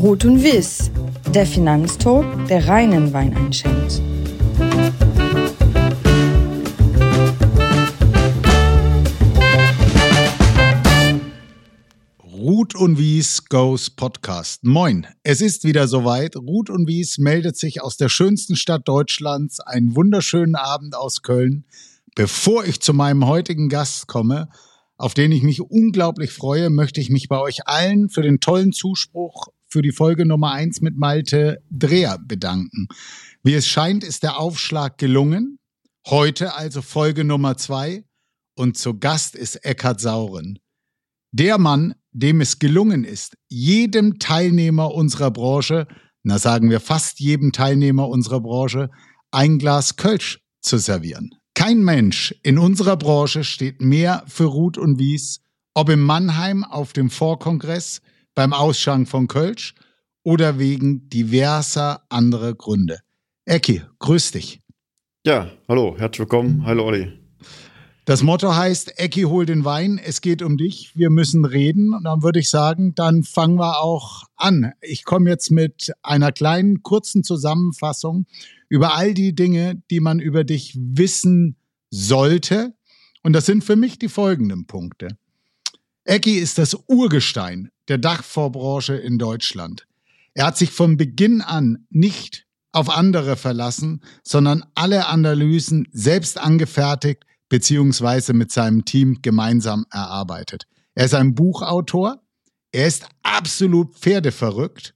Rot und Wiss, der Finanztalk, der reinen Wein einschenkt. Ruth und Wies Goes Podcast. Moin, es ist wieder soweit. Ruth und Wies meldet sich aus der schönsten Stadt Deutschlands. Einen wunderschönen Abend aus Köln. Bevor ich zu meinem heutigen Gast komme, auf den ich mich unglaublich freue, möchte ich mich bei euch allen für den tollen Zuspruch für die Folge Nummer eins mit Malte Dreher bedanken. Wie es scheint, ist der Aufschlag gelungen. Heute also Folge Nummer zwei und zu Gast ist Eckhard Sauren. Der Mann, dem es gelungen ist, jedem Teilnehmer unserer Branche, na sagen wir fast jedem Teilnehmer unserer Branche, ein Glas Kölsch zu servieren. Kein Mensch in unserer Branche steht mehr für Ruth und Wies, ob im Mannheim auf dem Vorkongress, beim Ausschank von Kölsch oder wegen diverser anderer Gründe. Ecki, grüß dich. Ja, hallo, herzlich willkommen. Hallo Olli. Das Motto heißt, Ecki, hol den Wein, es geht um dich, wir müssen reden. Und dann würde ich sagen, dann fangen wir auch an. Ich komme jetzt mit einer kleinen, kurzen Zusammenfassung über all die Dinge, die man über dich wissen sollte. Und das sind für mich die folgenden Punkte. Ecki ist das Urgestein der Dachvorbranche in Deutschland. Er hat sich von Beginn an nicht auf andere verlassen, sondern alle Analysen selbst angefertigt beziehungsweise mit seinem Team gemeinsam erarbeitet. Er ist ein Buchautor, er ist absolut pferdeverrückt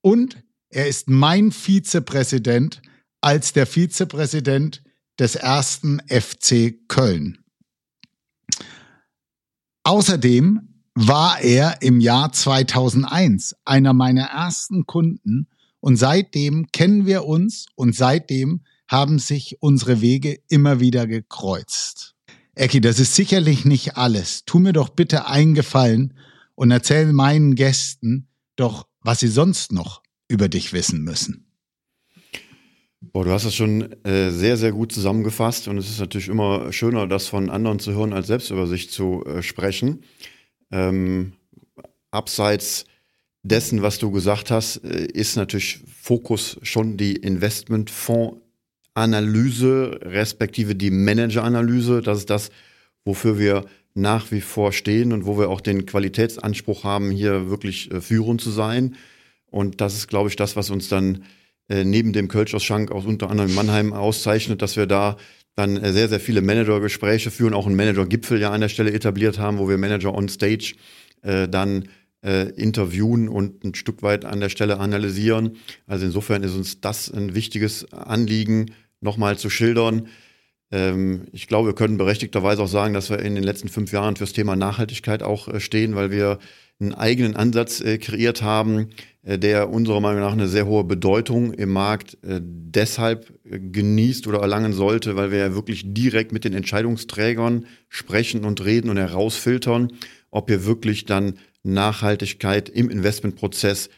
und er ist mein Vizepräsident als der Vizepräsident des ersten FC Köln. Außerdem war er im Jahr 2001 einer meiner ersten Kunden und seitdem kennen wir uns und seitdem haben sich unsere Wege immer wieder gekreuzt. Ecki, das ist sicherlich nicht alles. Tu mir doch bitte einen Gefallen und erzähl meinen Gästen doch, was sie sonst noch über dich wissen müssen. Boah, du hast das schon äh, sehr, sehr gut zusammengefasst und es ist natürlich immer schöner, das von anderen zu hören, als selbst über sich zu äh, sprechen. Ähm, abseits dessen, was du gesagt hast, äh, ist natürlich Fokus schon die Investmentfondsanalyse, respektive die Manageranalyse. Das ist das, wofür wir nach wie vor stehen und wo wir auch den Qualitätsanspruch haben, hier wirklich äh, führend zu sein. Und das ist, glaube ich, das, was uns dann äh, neben dem Kölsch-Schank aus unter anderem Mannheim auszeichnet, dass wir da dann äh, sehr, sehr viele Managergespräche führen, auch einen Manager-Gipfel ja an der Stelle etabliert haben, wo wir Manager on Stage äh, dann äh, interviewen und ein Stück weit an der Stelle analysieren. Also insofern ist uns das ein wichtiges Anliegen, nochmal zu schildern. Ähm, ich glaube, wir können berechtigterweise auch sagen, dass wir in den letzten fünf Jahren fürs Thema Nachhaltigkeit auch äh, stehen, weil wir einen eigenen Ansatz äh, kreiert haben, der unserer Meinung nach eine sehr hohe Bedeutung im Markt äh, deshalb äh, genießt oder erlangen sollte, weil wir ja wirklich direkt mit den Entscheidungsträgern sprechen und reden und herausfiltern, ob hier wirklich dann Nachhaltigkeit im Investmentprozess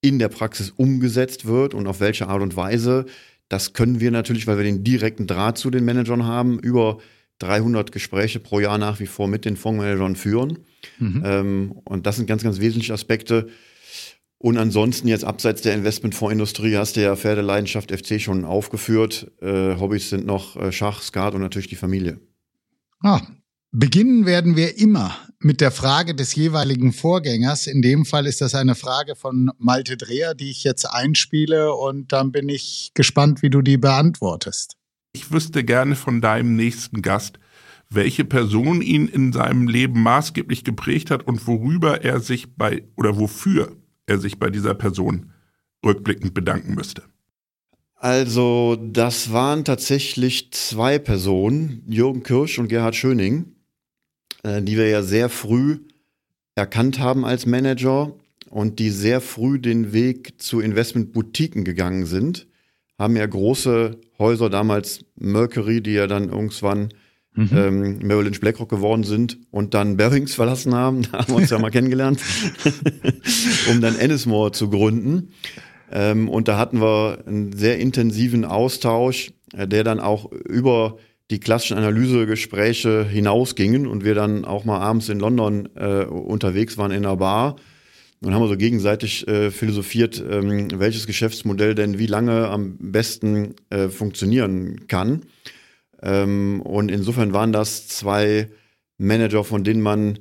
in der Praxis umgesetzt wird und auf welche Art und Weise. Das können wir natürlich, weil wir den direkten Draht zu den Managern haben, über 300 Gespräche pro Jahr nach wie vor mit den Fondsmanagern führen. Mhm. Ähm, und das sind ganz, ganz wesentliche Aspekte. Und ansonsten jetzt abseits der Investmentfondsindustrie hast du ja Pferdeleidenschaft FC schon aufgeführt. Äh, Hobbys sind noch äh, Schach, Skat und natürlich die Familie. Ah, beginnen werden wir immer mit der Frage des jeweiligen Vorgängers. In dem Fall ist das eine Frage von Malte Dreher, die ich jetzt einspiele und dann bin ich gespannt, wie du die beantwortest. Ich wüsste gerne von deinem nächsten Gast, welche Person ihn in seinem Leben maßgeblich geprägt hat und worüber er sich bei oder wofür er sich bei dieser Person rückblickend bedanken müsste. Also, das waren tatsächlich zwei Personen, Jürgen Kirsch und Gerhard Schöning, äh, die wir ja sehr früh erkannt haben als Manager und die sehr früh den Weg zu Investmentboutiquen gegangen sind, haben ja große Häuser, damals Mercury, die ja dann irgendwann mhm. ähm, Lynch BlackRock geworden sind und dann Bearings verlassen haben, da haben wir uns ja mal kennengelernt, um dann Ennismore zu gründen. Ähm, und da hatten wir einen sehr intensiven Austausch, äh, der dann auch über die klassischen Analysegespräche hinausgingen und wir dann auch mal abends in London äh, unterwegs waren in einer Bar und haben also gegenseitig äh, philosophiert, ähm, welches Geschäftsmodell denn wie lange am besten äh, funktionieren kann. Ähm, und insofern waren das zwei Manager, von denen man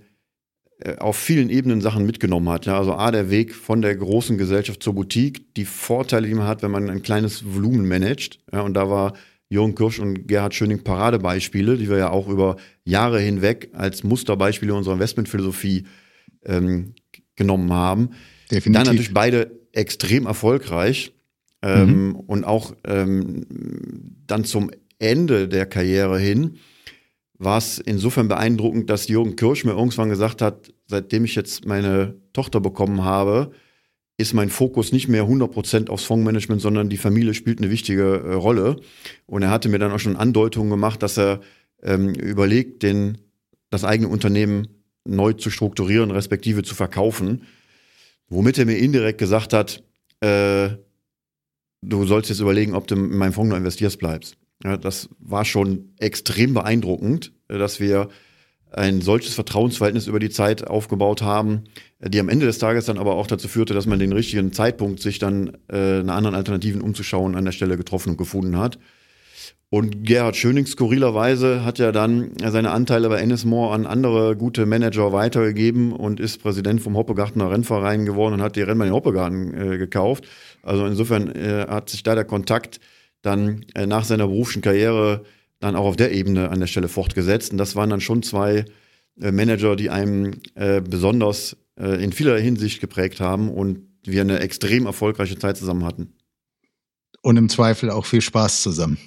äh, auf vielen Ebenen Sachen mitgenommen hat. Ja, also A, der Weg von der großen Gesellschaft zur Boutique, die Vorteile, die man hat, wenn man ein kleines Volumen managt. Ja, und da war Jürgen Kirsch und Gerhard Schöning Paradebeispiele, die wir ja auch über Jahre hinweg als Musterbeispiele unserer Investmentphilosophie ähm, genommen haben. Definitiv. Dann natürlich beide extrem erfolgreich ähm, mhm. und auch ähm, dann zum Ende der Karriere hin war es insofern beeindruckend, dass Jürgen Kirsch mir irgendwann gesagt hat, seitdem ich jetzt meine Tochter bekommen habe, ist mein Fokus nicht mehr 100% aufs Fondsmanagement, sondern die Familie spielt eine wichtige äh, Rolle. Und er hatte mir dann auch schon Andeutungen gemacht, dass er ähm, überlegt, den, das eigene Unternehmen neu zu strukturieren, respektive zu verkaufen. Womit er mir indirekt gesagt hat, äh, du sollst jetzt überlegen, ob du in meinem Fonds noch investierst bleibst. Ja, das war schon extrem beeindruckend, dass wir ein solches Vertrauensverhältnis über die Zeit aufgebaut haben, die am Ende des Tages dann aber auch dazu führte, dass man den richtigen Zeitpunkt, sich dann äh, nach anderen Alternativen umzuschauen, an der Stelle getroffen und gefunden hat. Und Gerhard Schöning skurrilerweise hat ja dann seine Anteile bei Ennismore an andere gute Manager weitergegeben und ist Präsident vom Hoppegartener Rennverein geworden und hat die Rennbahn in Hoppegarten äh, gekauft. Also insofern äh, hat sich da der Kontakt dann äh, nach seiner beruflichen Karriere dann auch auf der Ebene an der Stelle fortgesetzt. Und das waren dann schon zwei äh, Manager, die einem äh, besonders äh, in vieler Hinsicht geprägt haben und wir eine extrem erfolgreiche Zeit zusammen hatten. Und im Zweifel auch viel Spaß zusammen.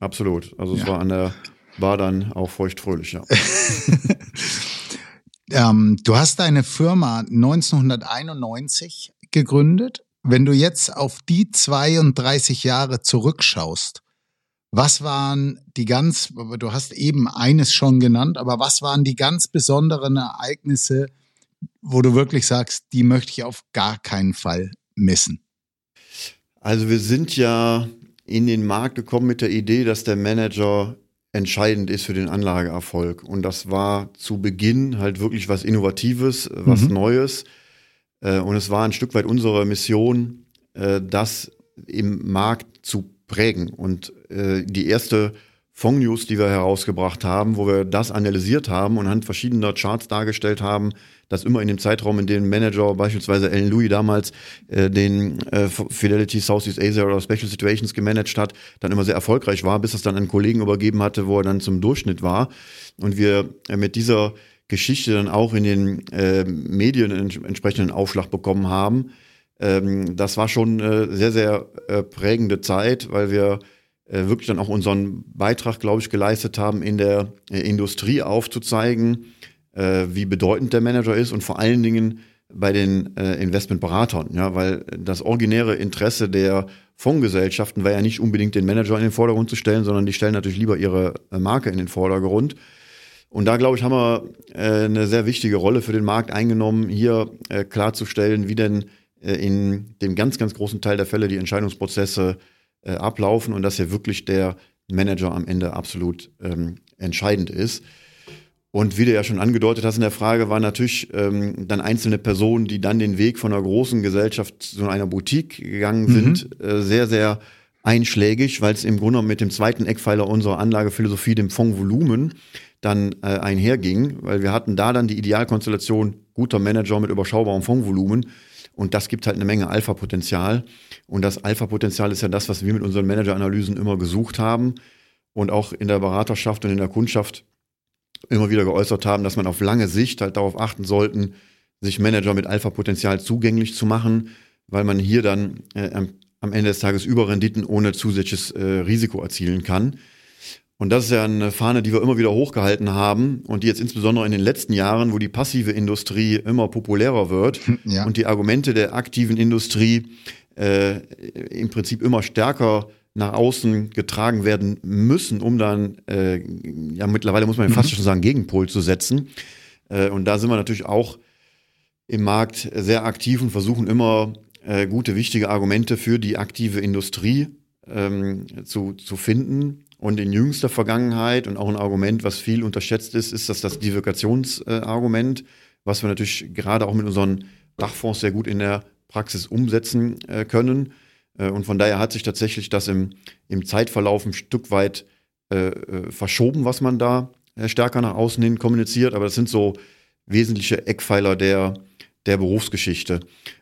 Absolut. Also es ja. war an der war dann auch feuchtfröhlich, ja. ähm, du hast deine Firma 1991 gegründet. Wenn du jetzt auf die 32 Jahre zurückschaust, was waren die ganz, du hast eben eines schon genannt, aber was waren die ganz besonderen Ereignisse, wo du wirklich sagst, die möchte ich auf gar keinen Fall missen? Also wir sind ja in den Markt gekommen mit der Idee, dass der Manager entscheidend ist für den Anlageerfolg. Und das war zu Beginn halt wirklich was Innovatives, was mhm. Neues. Äh, und es war ein Stück weit unsere Mission, äh, das im Markt zu prägen. Und äh, die erste Fond-News, die wir herausgebracht haben, wo wir das analysiert haben und anhand verschiedener Charts dargestellt haben, dass immer in dem Zeitraum, in dem Manager, beispielsweise Alan Louis damals, äh, den äh, Fidelity Southeast Asia oder Special Situations gemanagt hat, dann immer sehr erfolgreich war, bis es dann einen Kollegen übergeben hatte, wo er dann zum Durchschnitt war. Und wir äh, mit dieser Geschichte dann auch in den äh, Medien entsprechenden Aufschlag bekommen haben. Ähm, das war schon äh, sehr, sehr äh, prägende Zeit, weil wir äh, wirklich dann auch unseren Beitrag, glaube ich, geleistet haben, in der äh, Industrie aufzuzeigen, äh, wie bedeutend der Manager ist und vor allen Dingen bei den Investmentberatern, ja, weil das originäre Interesse der Fondsgesellschaften war ja nicht unbedingt den Manager in den Vordergrund zu stellen, sondern die stellen natürlich lieber ihre Marke in den Vordergrund. Und da, glaube ich, haben wir äh, eine sehr wichtige Rolle für den Markt eingenommen, hier äh, klarzustellen, wie denn äh, in dem ganz, ganz großen Teil der Fälle die Entscheidungsprozesse äh, ablaufen und dass hier wirklich der Manager am Ende absolut ähm, entscheidend ist. Und wie du ja schon angedeutet hast in der Frage, waren natürlich ähm, dann einzelne Personen, die dann den Weg von einer großen Gesellschaft zu einer Boutique gegangen mhm. sind, äh, sehr, sehr einschlägig, weil es im Grunde mit dem zweiten Eckpfeiler unserer Anlagephilosophie, dem Fondsvolumen, dann äh, einherging, weil wir hatten da dann die Idealkonstellation guter Manager mit überschaubarem Fondsvolumen und das gibt halt eine Menge Alpha-Potenzial und das Alpha-Potenzial ist ja das, was wir mit unseren Manager-Analysen immer gesucht haben und auch in der Beraterschaft und in der Kundschaft immer wieder geäußert haben, dass man auf lange Sicht halt darauf achten sollten, sich Manager mit Alpha-Potenzial zugänglich zu machen, weil man hier dann äh, am Ende des Tages Überrenditen ohne zusätzliches äh, Risiko erzielen kann. Und das ist ja eine Fahne, die wir immer wieder hochgehalten haben und die jetzt insbesondere in den letzten Jahren, wo die passive Industrie immer populärer wird ja. und die Argumente der aktiven Industrie äh, im Prinzip immer stärker nach außen getragen werden müssen, um dann, äh, ja mittlerweile muss man ja fast mhm. schon sagen, Gegenpol zu setzen. Äh, und da sind wir natürlich auch im Markt sehr aktiv und versuchen immer äh, gute, wichtige Argumente für die aktive Industrie ähm, zu, zu finden und in jüngster Vergangenheit und auch ein Argument, was viel unterschätzt ist, ist das das Diversifikationsargument, was wir natürlich gerade auch mit unseren Dachfonds sehr gut in der Praxis umsetzen äh, können. Äh, und von daher hat sich tatsächlich das im, im Zeitverlauf ein Stück weit äh, äh verschoben, was man da äh, stärker nach außen hin kommuniziert. Aber das sind so wesentliche Eckpfeiler der, der Berufsgeschichte.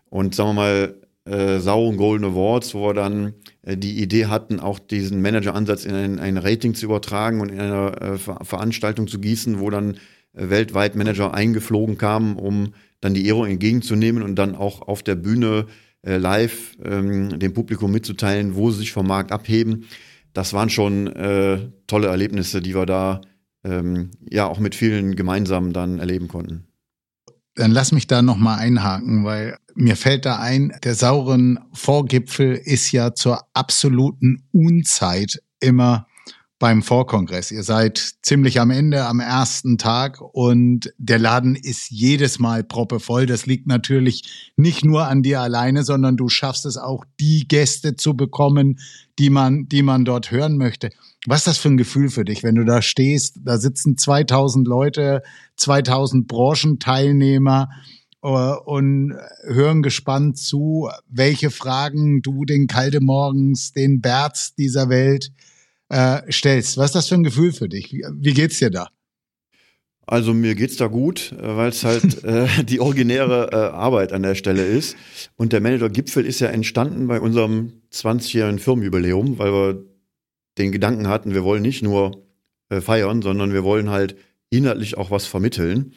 Und sagen wir mal, äh, Sau und Golden Awards, wo wir dann äh, die Idee hatten, auch diesen Manager-Ansatz in ein, ein, Rating zu übertragen und in einer äh, Ver Veranstaltung zu gießen, wo dann äh, weltweit Manager eingeflogen kamen, um dann die Ehrung entgegenzunehmen und dann auch auf der Bühne äh, live ähm, dem Publikum mitzuteilen, wo sie sich vom Markt abheben. Das waren schon äh, tolle Erlebnisse, die wir da ähm, ja auch mit vielen gemeinsam dann erleben konnten. Dann lass mich da nochmal einhaken, weil mir fällt da ein, der sauren Vorgipfel ist ja zur absoluten Unzeit immer beim Vorkongress. Ihr seid ziemlich am Ende, am ersten Tag und der Laden ist jedes Mal proppevoll. Das liegt natürlich nicht nur an dir alleine, sondern du schaffst es auch, die Gäste zu bekommen, die man, die man dort hören möchte. Was ist das für ein Gefühl für dich, wenn du da stehst? Da sitzen 2000 Leute, 2000 Branchenteilnehmer und hören gespannt zu, welche Fragen du den Kaldemorgens, den Berts dieser Welt äh, stellst. Was ist das für ein Gefühl für dich? Wie, geht's dir da? Also mir geht's da gut, äh, weil es halt äh, die originäre äh, Arbeit an der Stelle ist. Und der Manager Gipfel ist ja entstanden bei unserem 20-jährigen Firmenjubiläum, weil wir den Gedanken hatten, wir wollen nicht nur äh, feiern, sondern wir wollen halt inhaltlich auch was vermitteln.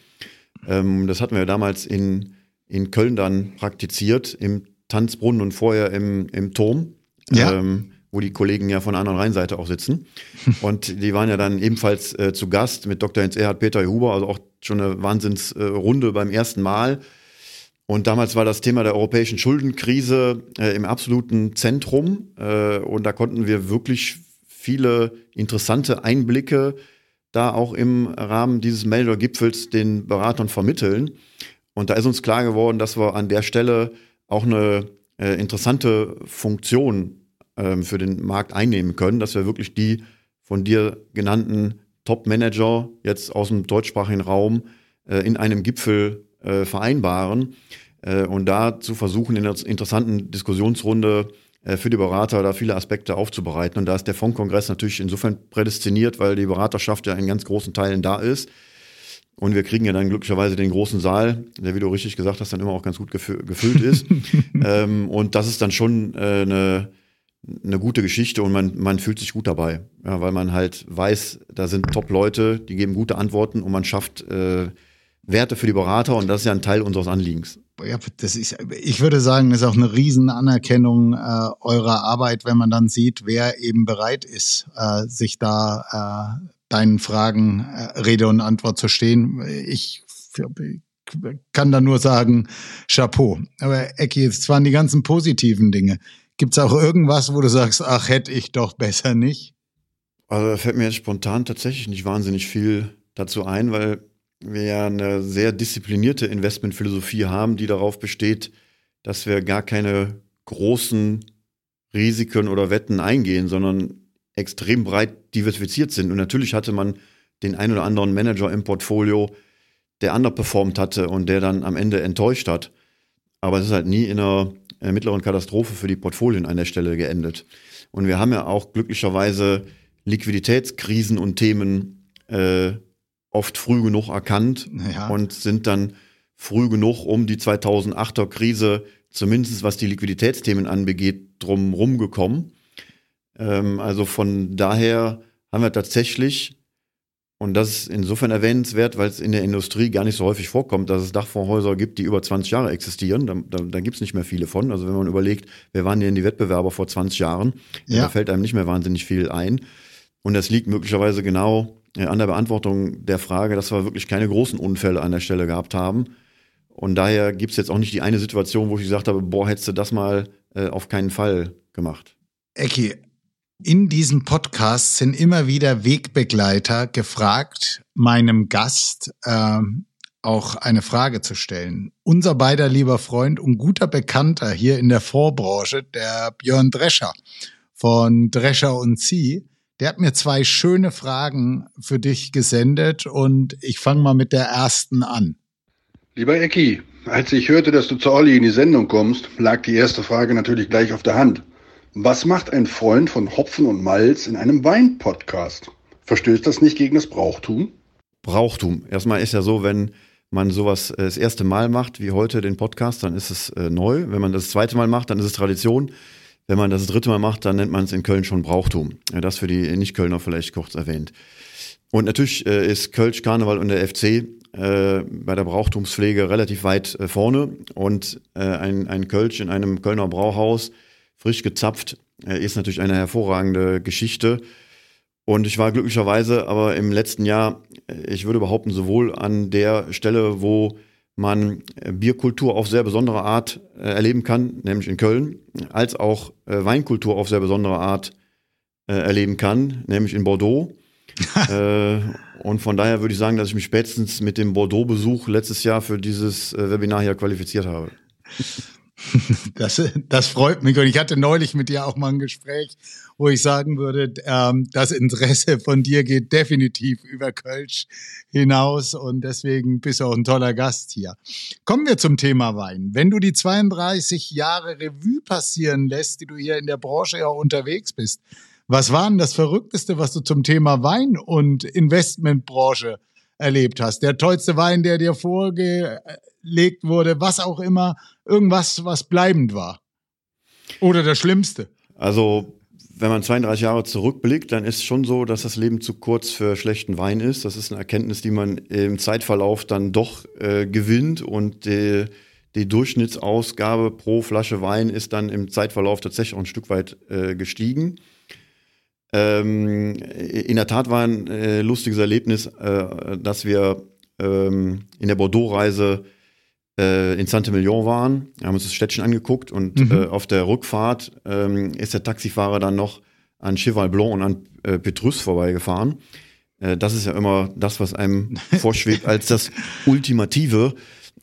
Ähm, das hatten wir damals in, in Köln dann praktiziert, im Tanzbrunnen und vorher im, im Turm. Ja. Ähm, wo die Kollegen ja von der anderen Rheinseite auch sitzen. Und die waren ja dann ebenfalls äh, zu Gast mit Dr. Jens Erhard Peter Huber, also auch schon eine Wahnsinnsrunde äh, beim ersten Mal. Und damals war das Thema der europäischen Schuldenkrise äh, im absoluten Zentrum. Äh, und da konnten wir wirklich viele interessante Einblicke da auch im Rahmen dieses Manager-Gipfels den Beratern vermitteln. Und da ist uns klar geworden, dass wir an der Stelle auch eine äh, interessante Funktion ähm, für den Markt einnehmen können, dass wir wirklich die von dir genannten Top-Manager jetzt aus dem deutschsprachigen Raum äh, in einem Gipfel äh, vereinbaren äh, und da zu versuchen, in einer interessanten Diskussionsrunde für die Berater da viele Aspekte aufzubereiten. Und da ist der Fondkongress natürlich insofern prädestiniert, weil die Beraterschaft ja in ganz großen Teilen da ist. Und wir kriegen ja dann glücklicherweise den großen Saal, der, wie du richtig gesagt hast, dann immer auch ganz gut gefüllt ist. ähm, und das ist dann schon äh, eine eine gute Geschichte und man, man fühlt sich gut dabei, ja, weil man halt weiß, da sind Top-Leute, die geben gute Antworten und man schafft äh, Werte für die Berater und das ist ja ein Teil unseres Anliegens. Ja, das ist, ich würde sagen, das ist auch eine Riesenanerkennung äh, eurer Arbeit, wenn man dann sieht, wer eben bereit ist, äh, sich da äh, deinen Fragen äh, Rede und Antwort zu stehen. Ich kann da nur sagen, Chapeau. Aber Ecki, es waren die ganzen positiven Dinge. Gibt es auch irgendwas, wo du sagst, ach, hätte ich doch besser nicht? Also da fällt mir jetzt spontan tatsächlich nicht wahnsinnig viel dazu ein, weil wir ja eine sehr disziplinierte Investmentphilosophie haben, die darauf besteht, dass wir gar keine großen Risiken oder Wetten eingehen, sondern extrem breit diversifiziert sind. Und natürlich hatte man den ein oder anderen Manager im Portfolio, der underperformt hatte und der dann am Ende enttäuscht hat. Aber es ist halt nie in einer mittleren Katastrophe für die Portfolien an der Stelle geendet. Und wir haben ja auch glücklicherweise Liquiditätskrisen und Themen äh, oft früh genug erkannt ja. und sind dann früh genug um die 2008er Krise, zumindest was die Liquiditätsthemen anbegeht, drum rumgekommen. Ähm, also von daher haben wir tatsächlich und das ist insofern erwähnenswert, weil es in der Industrie gar nicht so häufig vorkommt, dass es Dachfondshäuser gibt, die über 20 Jahre existieren. Da, da, da gibt es nicht mehr viele von. Also wenn man überlegt, wer waren denn die Wettbewerber vor 20 Jahren, ja. da fällt einem nicht mehr wahnsinnig viel ein. Und das liegt möglicherweise genau an der Beantwortung der Frage, dass wir wirklich keine großen Unfälle an der Stelle gehabt haben. Und daher gibt es jetzt auch nicht die eine Situation, wo ich gesagt habe, boah, hättest du das mal äh, auf keinen Fall gemacht. Ecki, in diesem Podcast sind immer wieder Wegbegleiter gefragt, meinem Gast äh, auch eine Frage zu stellen. Unser beider lieber Freund und guter Bekannter hier in der Vorbranche, der Björn Drescher von Drescher und Sie, der hat mir zwei schöne Fragen für dich gesendet und ich fange mal mit der ersten an. Lieber Ecki, als ich hörte, dass du zu Olli in die Sendung kommst, lag die erste Frage natürlich gleich auf der Hand. Was macht ein Freund von Hopfen und Malz in einem Wein-Podcast? Verstößt das nicht gegen das Brauchtum? Brauchtum. Erstmal ist ja so, wenn man sowas äh, das erste Mal macht, wie heute den Podcast, dann ist es äh, neu. Wenn man das zweite Mal macht, dann ist es Tradition. Wenn man das dritte Mal macht, dann nennt man es in Köln schon Brauchtum. Das für die Nicht-Kölner vielleicht kurz erwähnt. Und natürlich äh, ist Kölsch Karneval und der FC äh, bei der Brauchtumspflege relativ weit äh, vorne. Und ein, ein Kölsch in einem Kölner Brauhaus, frisch gezapft, ist natürlich eine hervorragende Geschichte. Und ich war glücklicherweise aber im letzten Jahr, ich würde behaupten, sowohl an der Stelle, wo man äh, Bierkultur auf sehr besondere Art äh, erleben kann, nämlich in Köln, als auch äh, Weinkultur auf sehr besondere Art erleben kann, nämlich in Bordeaux. und von daher würde ich sagen, dass ich mich spätestens mit dem Bordeaux-Besuch letztes Jahr für dieses Webinar hier qualifiziert habe. Das, das freut mich. Und ich hatte neulich mit dir auch mal ein Gespräch, wo ich sagen würde, ähm, das Interesse von dir geht definitiv über Kölsch hinaus und deswegen bist du auch ein toller Gast hier. Kommen wir zum Thema Wein. Wenn du die 32 Jahre Revue passieren lässt, die du hier in der Branche ja unterwegs bist, was war denn das Verrückteste, was du zum Thema Wein und Investmentbranche erlebt hast? Der tollste Wein, der dir vorgelegt wurde, was auch immer, irgendwas, was bleibend war. Oder der Schlimmste. Also, wenn man 32 Jahre zurückblickt, dann ist schon so, dass das Leben zu kurz für schlechten Wein ist. Das ist eine Erkenntnis, die man im Zeitverlauf dann doch äh, gewinnt und die, die Durchschnittsausgabe pro Flasche Wein ist dann im Zeitverlauf tatsächlich auch ein Stück weit äh, gestiegen. Ähm, in der Tat war ein äh, lustiges Erlebnis, äh, dass wir ähm, in der Bordeaux-Reise äh, in Saint-Emilion waren, haben uns das Städtchen angeguckt und Mhm. äh, auf der Rückfahrt ähm, ist der Taxifahrer dann noch an Cheval Blanc und an äh, Petrus vorbeigefahren. Äh, das ist ja immer das, was einem vorschwebt als das Ultimative.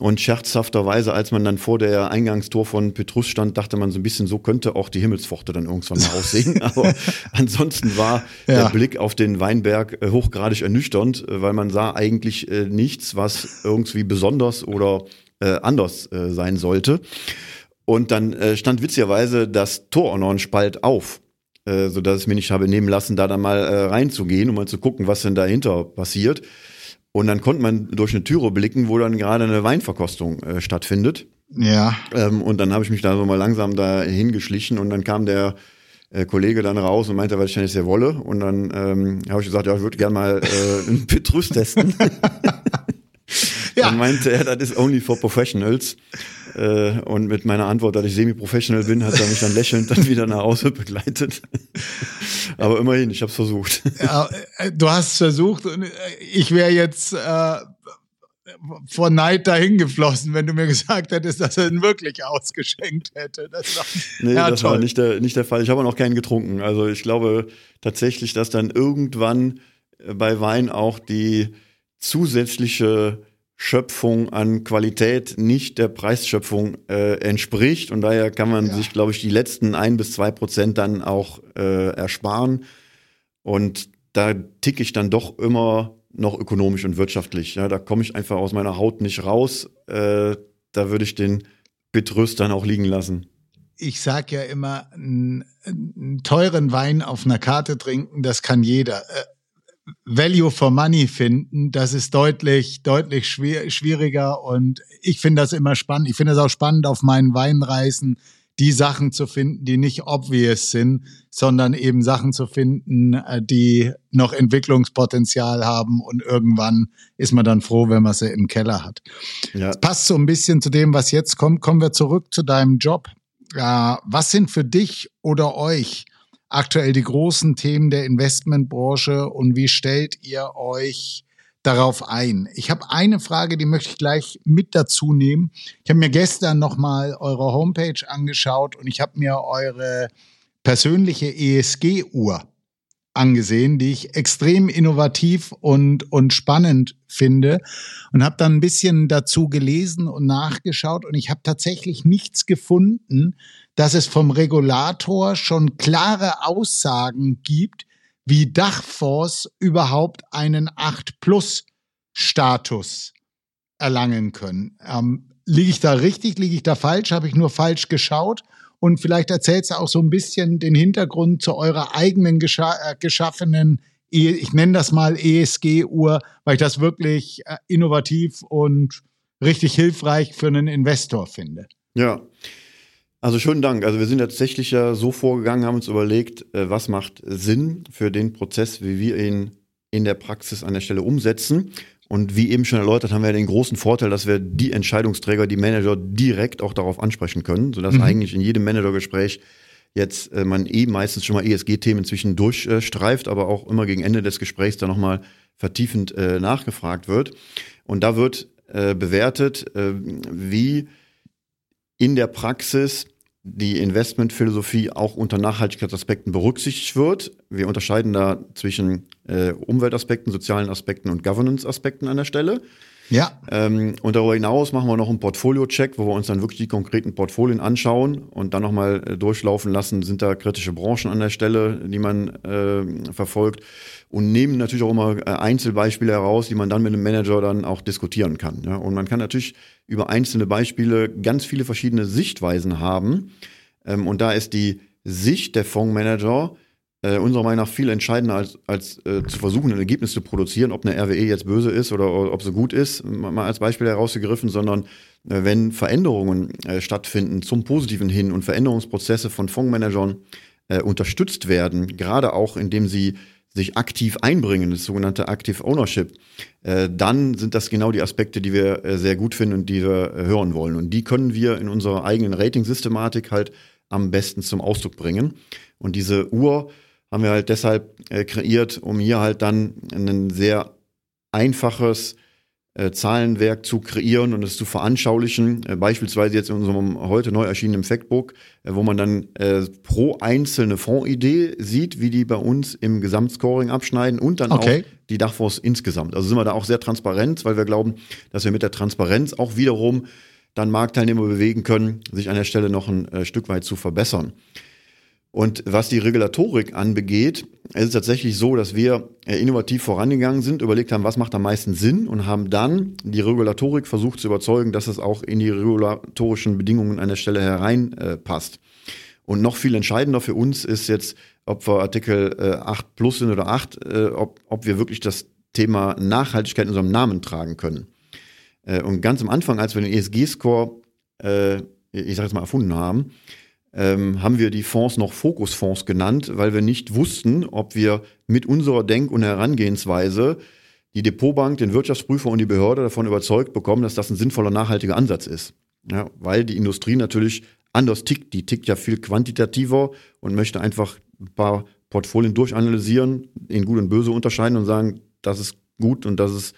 Und scherzhafterweise, als man dann vor der Eingangstor von Petrus stand, dachte man so ein bisschen, so könnte auch die Himmelspforte dann irgendwann mal aussehen. Aber ansonsten war Ja. der Blick auf den Weinberg äh, hochgradig ernüchternd, äh, weil man sah eigentlich äh, nichts, was irgendwie besonders oder äh, anders äh, sein sollte. Und dann äh, stand witzigerweise das Tor auch noch einen Spalt auf, äh, sodass ich mir nicht habe nehmen lassen, da dann mal äh, reinzugehen, um mal zu gucken, was denn dahinter passiert. Und dann konnte man durch eine Türe blicken, wo dann gerade eine Weinverkostung äh, stattfindet. Ja. Ähm, und dann habe ich mich da so mal langsam da hingeschlichen und dann kam der äh, Kollege dann raus und meinte, was ich denn jetzt hier wolle. Und dann ähm, habe ich gesagt, ja, ich würde gerne mal äh, einen Petrus testen. Ja. Dann meinte er, das ist only for professionals. Äh, und mit meiner Antwort, dass ich semi-professional bin, hat er mich dann lächelnd dann wieder nach Hause begleitet. Aber immerhin, ich habe es versucht. Ja, äh, du hast es versucht und äh, ich wäre jetzt äh, vor Neid dahin geflossen, wenn du mir gesagt hättest, dass er ihn wirklich ausgeschenkt hätte. Das war, Nee, ja, das toll. war nicht der, nicht der Fall. Ich habe auch noch keinen getrunken. Also ich glaube tatsächlich, dass dann irgendwann bei Wein auch die zusätzliche Schöpfung an Qualität nicht der Preisschöpfung äh, entspricht. Und daher kann man Ja. sich, glaube ich, die letzten ein bis zwei Prozent dann auch äh, ersparen. Und da ticke ich dann doch immer noch ökonomisch und wirtschaftlich. Ja, da komme ich einfach aus meiner Haut nicht raus. Äh, da würde ich den Petrus dann auch liegen lassen. ich sag ja immer, einen, einen teuren Wein auf einer Karte trinken, das kann jeder. Value for Money finden, das ist deutlich, deutlich schwer, schwieriger und ich finde das immer spannend. Ich finde es auch spannend, auf meinen Weinreisen die Sachen zu finden, die nicht obvious sind, sondern eben Sachen zu finden, äh, die noch Entwicklungspotenzial haben und irgendwann ist man dann froh, wenn man sie im Keller hat. Ja, passt so ein bisschen zu dem, was jetzt kommt. Kommen wir zurück zu deinem Job. Äh, was sind für dich oder euch aktuell die großen Themen der Investmentbranche und wie stellt ihr euch darauf ein? Ich habe eine Frage, die möchte ich gleich mit dazu nehmen. Ich habe mir gestern noch mal eure Homepage angeschaut und ich habe mir eure persönliche ESG-Uhr angesehen, die ich extrem innovativ und, und spannend finde und habe dann ein bisschen dazu gelesen und nachgeschaut und ich habe tatsächlich nichts gefunden, dass es vom Regulator schon klare Aussagen gibt, wie Dachfonds überhaupt einen 8 Plus Status erlangen können. Ähm, liege ich da richtig, liege ich da falsch, habe ich nur falsch geschaut? Und vielleicht erzählst du auch so ein bisschen den Hintergrund zu eurer eigenen gescha äh, geschaffenen, e, ich nenne das mal ESG-Uhr, weil ich das wirklich äh, innovativ und richtig hilfreich für einen Investor finde. Ja. Also schönen Dank. Also wir sind tatsächlich ja so vorgegangen, haben uns überlegt, äh, was macht Sinn für den Prozess, wie wir ihn in der Praxis an der Stelle umsetzen. Und wie eben schon erläutert, haben wir den großen Vorteil, dass wir die Entscheidungsträger, die Manager direkt auch darauf ansprechen können, sodass mhm. eigentlich in jedem Managergespräch jetzt äh, man eh meistens schon mal ESG-Themen inzwischen durchstreift, äh, aber auch immer gegen Ende des Gesprächs dann nochmal vertiefend äh, nachgefragt wird. Und da wird äh, bewertet, äh, wie in der Praxis die Investmentphilosophie auch unter Nachhaltigkeitsaspekten berücksichtigt wird. Wir unterscheiden da zwischen äh, Umweltaspekten, sozialen Aspekten und Governance-Aspekten an der Stelle. Ja. Ähm, und darüber hinaus machen wir noch einen Portfolio-Check, wo wir uns dann wirklich die konkreten Portfolien anschauen und dann nochmal äh, durchlaufen lassen, sind da kritische Branchen an der Stelle, die man äh, verfolgt und nehmen natürlich auch immer äh, Einzelbeispiele heraus, die man dann mit einem Manager dann auch diskutieren kann. Ja? Und man kann natürlich über einzelne Beispiele ganz viele verschiedene Sichtweisen haben. Ähm, und da ist die Sicht der Fondsmanager äh, unserer Meinung nach viel entscheidender, als, als äh, zu versuchen, ein Ergebnis zu produzieren, ob eine RWE jetzt böse ist oder, oder ob sie gut ist, mal als Beispiel herausgegriffen, sondern äh, wenn Veränderungen äh, stattfinden zum Positiven hin und Veränderungsprozesse von Fondsmanagern äh, unterstützt werden, gerade auch indem sie sich aktiv einbringen, das sogenannte Active Ownership, äh, dann sind das genau die Aspekte, die wir sehr gut finden und die wir hören wollen. Und die können wir in unserer eigenen Rating-Systematik halt am besten zum Ausdruck bringen. Und diese Uhr haben wir halt deshalb äh, kreiert, um hier halt dann ein sehr einfaches äh, Zahlenwerk zu kreieren und es zu veranschaulichen. Äh, beispielsweise jetzt in unserem heute neu erschienenen Factbook, äh, wo man dann äh, pro einzelne Fondsidee sieht, wie die bei uns im Gesamtscoring abschneiden und dann okay. auch die Dachfonds insgesamt. Also sind wir da auch sehr transparent, weil wir glauben, dass wir mit der Transparenz auch wiederum dann Marktteilnehmer bewegen können, sich an der Stelle noch ein äh, Stück weit zu verbessern. Und was die Regulatorik anbegeht, ist es tatsächlich so, dass wir äh, innovativ vorangegangen sind, überlegt haben, was macht am meisten Sinn und haben dann die Regulatorik versucht zu überzeugen, dass es auch in die regulatorischen Bedingungen an der Stelle hereinpasst. Äh, und noch viel entscheidender für uns ist jetzt, ob wir Artikel äh, 8 plus sind oder 8, äh, ob, ob wir wirklich das Thema Nachhaltigkeit in unserem Namen tragen können. Äh, und ganz am Anfang, als wir den ESG-Score, äh, ich sage jetzt mal, erfunden haben, ähm, haben wir die Fonds noch Fokusfonds genannt, weil wir nicht wussten, ob wir mit unserer Denk- und Herangehensweise die Depotbank, den Wirtschaftsprüfer und die Behörde davon überzeugt bekommen, dass das ein sinnvoller, nachhaltiger Ansatz ist. Ja, weil die Industrie natürlich anders tickt. Die tickt ja viel quantitativer und möchte einfach ein paar Portfolien durchanalysieren, in gut und böse unterscheiden und sagen, das ist gut und das ist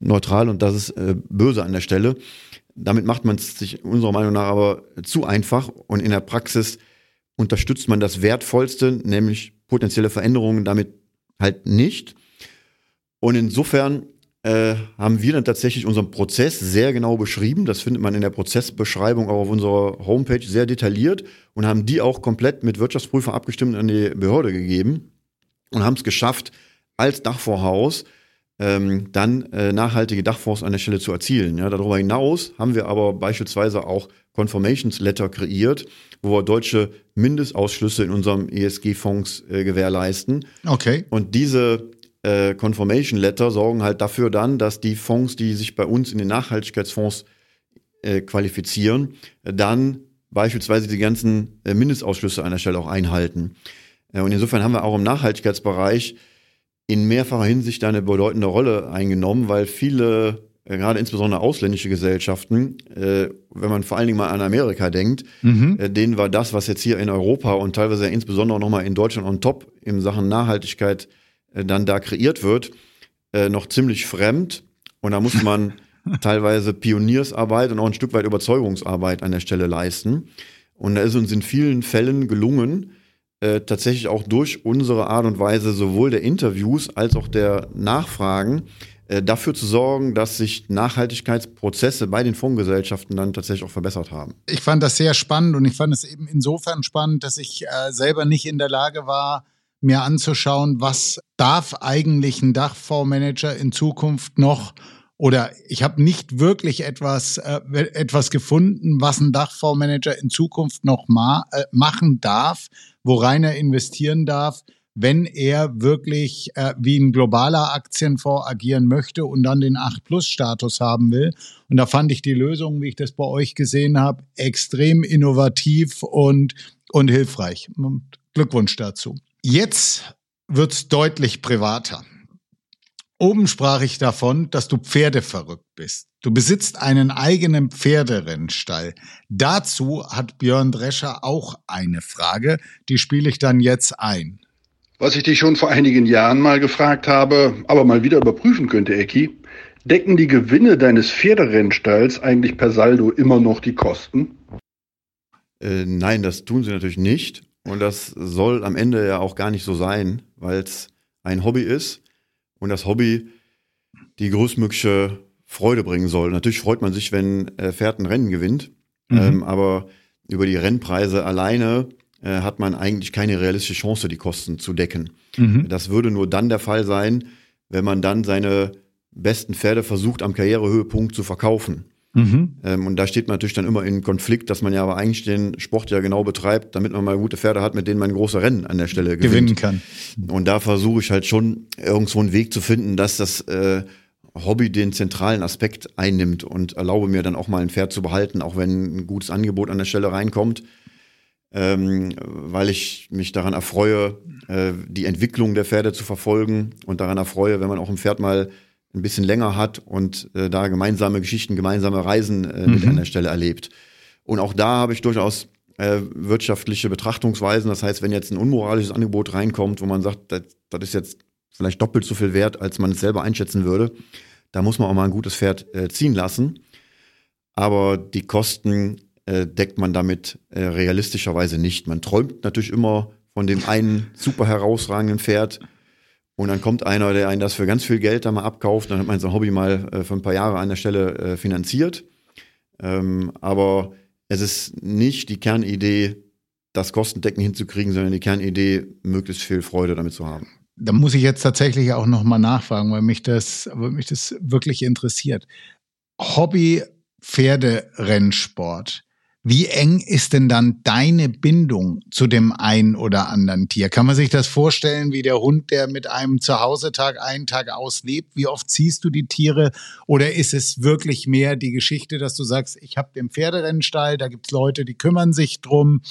neutral und das ist äh, böse an der Stelle. Damit macht man es sich unserer Meinung nach aber zu einfach und in der Praxis unterstützt man das Wertvollste, nämlich potenzielle Veränderungen damit halt nicht. Und insofern äh, haben wir dann tatsächlich unseren Prozess sehr genau beschrieben. Das findet man in der Prozessbeschreibung auch auf unserer Homepage sehr detailliert und haben die auch komplett mit Wirtschaftsprüfer abgestimmt an die Behörde gegeben und haben es geschafft, als Dachvorhaus ähm, dann äh, nachhaltige Dachfonds an der Stelle zu erzielen. Ja, darüber hinaus haben wir aber beispielsweise auch Confirmations Letter kreiert, wo wir deutsche Mindestausschlüsse in unserem ESG-Fonds äh, gewährleisten. Okay. Und diese äh, Confirmation Letter sorgen halt dafür dann, dass die Fonds, die sich bei uns in den Nachhaltigkeitsfonds äh, qualifizieren, dann beispielsweise die ganzen äh, Mindestausschlüsse an der Stelle auch einhalten. Äh, und insofern haben wir auch im Nachhaltigkeitsbereich in mehrfacher Hinsicht eine bedeutende Rolle eingenommen, weil viele, äh, gerade insbesondere ausländische Gesellschaften, äh, wenn man vor allen Dingen mal an Amerika denkt, mhm. äh, denen war das, was jetzt hier in Europa und teilweise insbesondere nochmal in Deutschland on top in Sachen Nachhaltigkeit äh, dann da kreiert wird, äh, noch ziemlich fremd. Und da muss man teilweise Pioniersarbeit und auch ein Stück weit Überzeugungsarbeit an der Stelle leisten. Und da ist uns in vielen Fällen gelungen, äh, tatsächlich auch durch unsere Art und Weise sowohl der Interviews als auch der Nachfragen äh, dafür zu sorgen, dass sich Nachhaltigkeitsprozesse bei den Fondsgesellschaften dann tatsächlich auch verbessert haben. Ich fand das sehr spannend und ich fand es eben insofern spannend, dass ich äh, selber nicht in der Lage war, mir anzuschauen, was darf eigentlich ein Dachfondsmanager in Zukunft noch oder ich habe nicht wirklich etwas, äh, etwas gefunden, was ein Dachfondsmanager in Zukunft noch ma äh, machen darf, worein er investieren darf, wenn er wirklich äh, wie ein globaler Aktienfonds agieren möchte und dann den 8-Plus-Status haben will. Und da fand ich die Lösung, wie ich das bei euch gesehen habe, extrem innovativ und, und hilfreich. Glückwunsch dazu. Jetzt wird's deutlich privater. Oben sprach ich davon, dass du pferdeverrückt bist. Du besitzt einen eigenen Pferderennstall. Dazu hat Björn Drescher auch eine Frage, die spiele ich dann jetzt ein. Was ich dich schon vor einigen Jahren mal gefragt habe, aber mal wieder überprüfen könnte, Ecki, decken die Gewinne deines Pferderennstalls eigentlich per Saldo immer noch die Kosten? Äh, nein, das tun sie natürlich nicht. Und das soll am Ende ja auch gar nicht so sein, weil es ein Hobby ist und das Hobby die größtmögliche Freude bringen soll. Natürlich freut man sich, wenn äh, Pferd ein Rennen gewinnt, mhm. ähm, aber über die Rennpreise alleine äh, hat man eigentlich keine realistische Chance, die Kosten zu decken. Mhm. Das würde nur dann der Fall sein, wenn man dann seine besten Pferde versucht, am Karrierehöhepunkt zu verkaufen. Mhm. Ähm, und da steht man natürlich dann immer in Konflikt, dass man ja aber eigentlich den Sport ja genau betreibt, damit man mal gute Pferde hat, mit denen man große Rennen an der Stelle gewinnt. gewinnen kann. Und da versuche ich halt schon irgendwo einen Weg zu finden, dass das äh, Hobby den zentralen Aspekt einnimmt und erlaube mir dann auch mal ein Pferd zu behalten, auch wenn ein gutes Angebot an der Stelle reinkommt. Ähm, weil ich mich daran erfreue, äh, die Entwicklung der Pferde zu verfolgen und daran erfreue, wenn man auch ein Pferd mal ein bisschen länger hat und äh, da gemeinsame Geschichten, gemeinsame Reisen äh, mit mhm. an der Stelle erlebt. Und auch da habe ich durchaus äh, wirtschaftliche Betrachtungsweisen. Das heißt, wenn jetzt ein unmoralisches Angebot reinkommt, wo man sagt, das, das ist jetzt vielleicht doppelt so viel wert, als man es selber einschätzen würde, da muss man auch mal ein gutes Pferd äh, ziehen lassen. Aber die Kosten äh, deckt man damit äh, realistischerweise nicht. Man träumt natürlich immer von dem einen super herausragenden Pferd, und dann kommt einer, der einen das für ganz viel Geld da mal abkauft. Dann hat man sein Hobby mal äh, für ein paar Jahre an der Stelle äh, finanziert. Ähm, aber es ist nicht die Kernidee, das Kostendecken hinzukriegen, sondern die Kernidee, möglichst viel Freude damit zu haben. Da muss ich jetzt tatsächlich auch nochmal nachfragen, weil mich das, weil mich das wirklich interessiert. Hobby Pferderennsport wie eng ist denn dann deine Bindung zu dem einen oder anderen Tier? Kann man sich das vorstellen wie der Hund, der mit einem Zuhause-Tag einen Tag auslebt? Wie oft ziehst du die Tiere? Oder ist es wirklich mehr die Geschichte, dass du sagst, ich habe den Pferderennstall, da gibt's Leute, die kümmern sich drum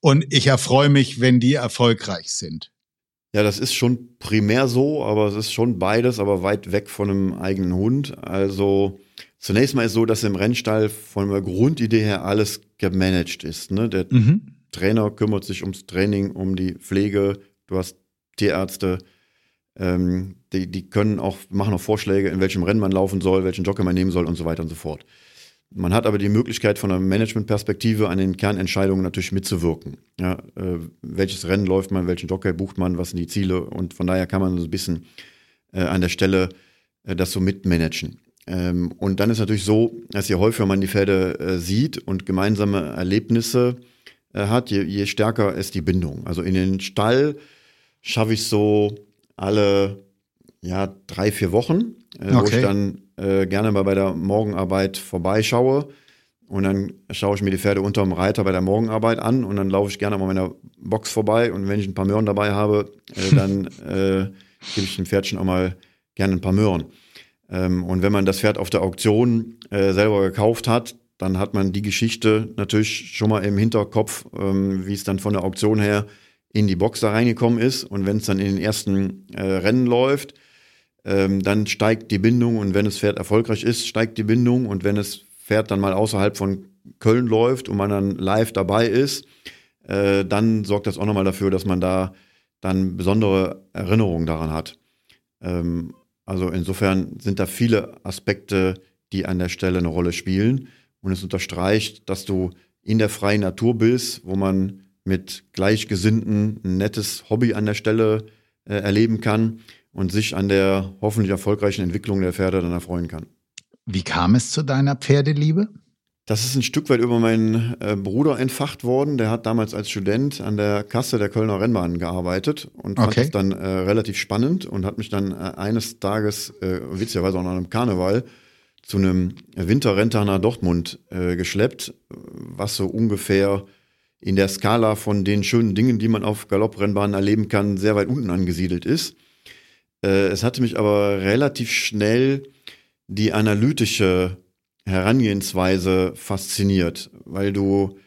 und ich erfreue mich, wenn die erfolgreich sind? Ja, das ist schon primär so, aber es ist schon beides, aber weit weg von einem eigenen Hund. Also Zunächst mal ist so, dass im Rennstall von der Grundidee her alles gemanagt ist. Ne? Der mhm. Trainer kümmert sich ums Training, um die Pflege. Du hast Tierärzte, ähm, die, die können auch, machen auch Vorschläge, in welchem Rennen man laufen soll, welchen Jockey man nehmen soll und so weiter und so fort. Man hat aber die Möglichkeit, von der Managementperspektive an den Kernentscheidungen natürlich mitzuwirken. Ja, äh, welches Rennen läuft man, welchen Jockey bucht man, was sind die Ziele und von daher kann man so ein bisschen äh, an der Stelle äh, das so mitmanagen. Ähm, und dann ist natürlich so, dass je häufiger man die Pferde äh, sieht und gemeinsame Erlebnisse äh, hat, je, je, stärker ist die Bindung. Also in den Stall schaffe ich so alle ja, drei, vier Wochen, äh, okay. wo ich dann äh, gerne mal bei der Morgenarbeit vorbeischaue. Und dann schaue ich mir die Pferde unterm Reiter bei der Morgenarbeit an und dann laufe ich gerne mal meiner Box vorbei. Und wenn ich ein paar Möhren dabei habe, äh, dann äh, gebe ich dem Pferdchen auch mal gerne ein paar Möhren. Ähm, und wenn man das Pferd auf der Auktion äh, selber gekauft hat, dann hat man die Geschichte natürlich schon mal im Hinterkopf, ähm, wie es dann von der Auktion her in die Box da reingekommen ist. Und wenn es dann in den ersten äh, Rennen läuft, ähm, dann steigt die Bindung. Und wenn das Pferd erfolgreich ist, steigt die Bindung. Und wenn das Pferd dann mal außerhalb von Köln läuft und man dann live dabei ist, äh, dann sorgt das auch nochmal dafür, dass man da dann besondere Erinnerungen daran hat. Ähm, also insofern sind da viele Aspekte, die an der Stelle eine Rolle spielen. Und es unterstreicht, dass du in der freien Natur bist, wo man mit Gleichgesinnten ein nettes Hobby an der Stelle äh, erleben kann und sich an der hoffentlich erfolgreichen Entwicklung der Pferde dann erfreuen kann. Wie kam es zu deiner Pferdeliebe? Das ist ein Stück weit über meinen äh, Bruder entfacht worden. Der hat damals als Student an der Kasse der Kölner Rennbahn gearbeitet und fand es dann äh, relativ spannend und hat mich dann äh, eines Tages, äh, witzigerweise auch an einem Karneval, zu einem Winterrenter nach Dortmund äh, geschleppt, was so ungefähr in der Skala von den schönen Dingen, die man auf Galopprennbahnen erleben kann, sehr weit unten angesiedelt ist. Äh, es hatte mich aber relativ schnell die analytische Herangehensweise fasziniert, weil du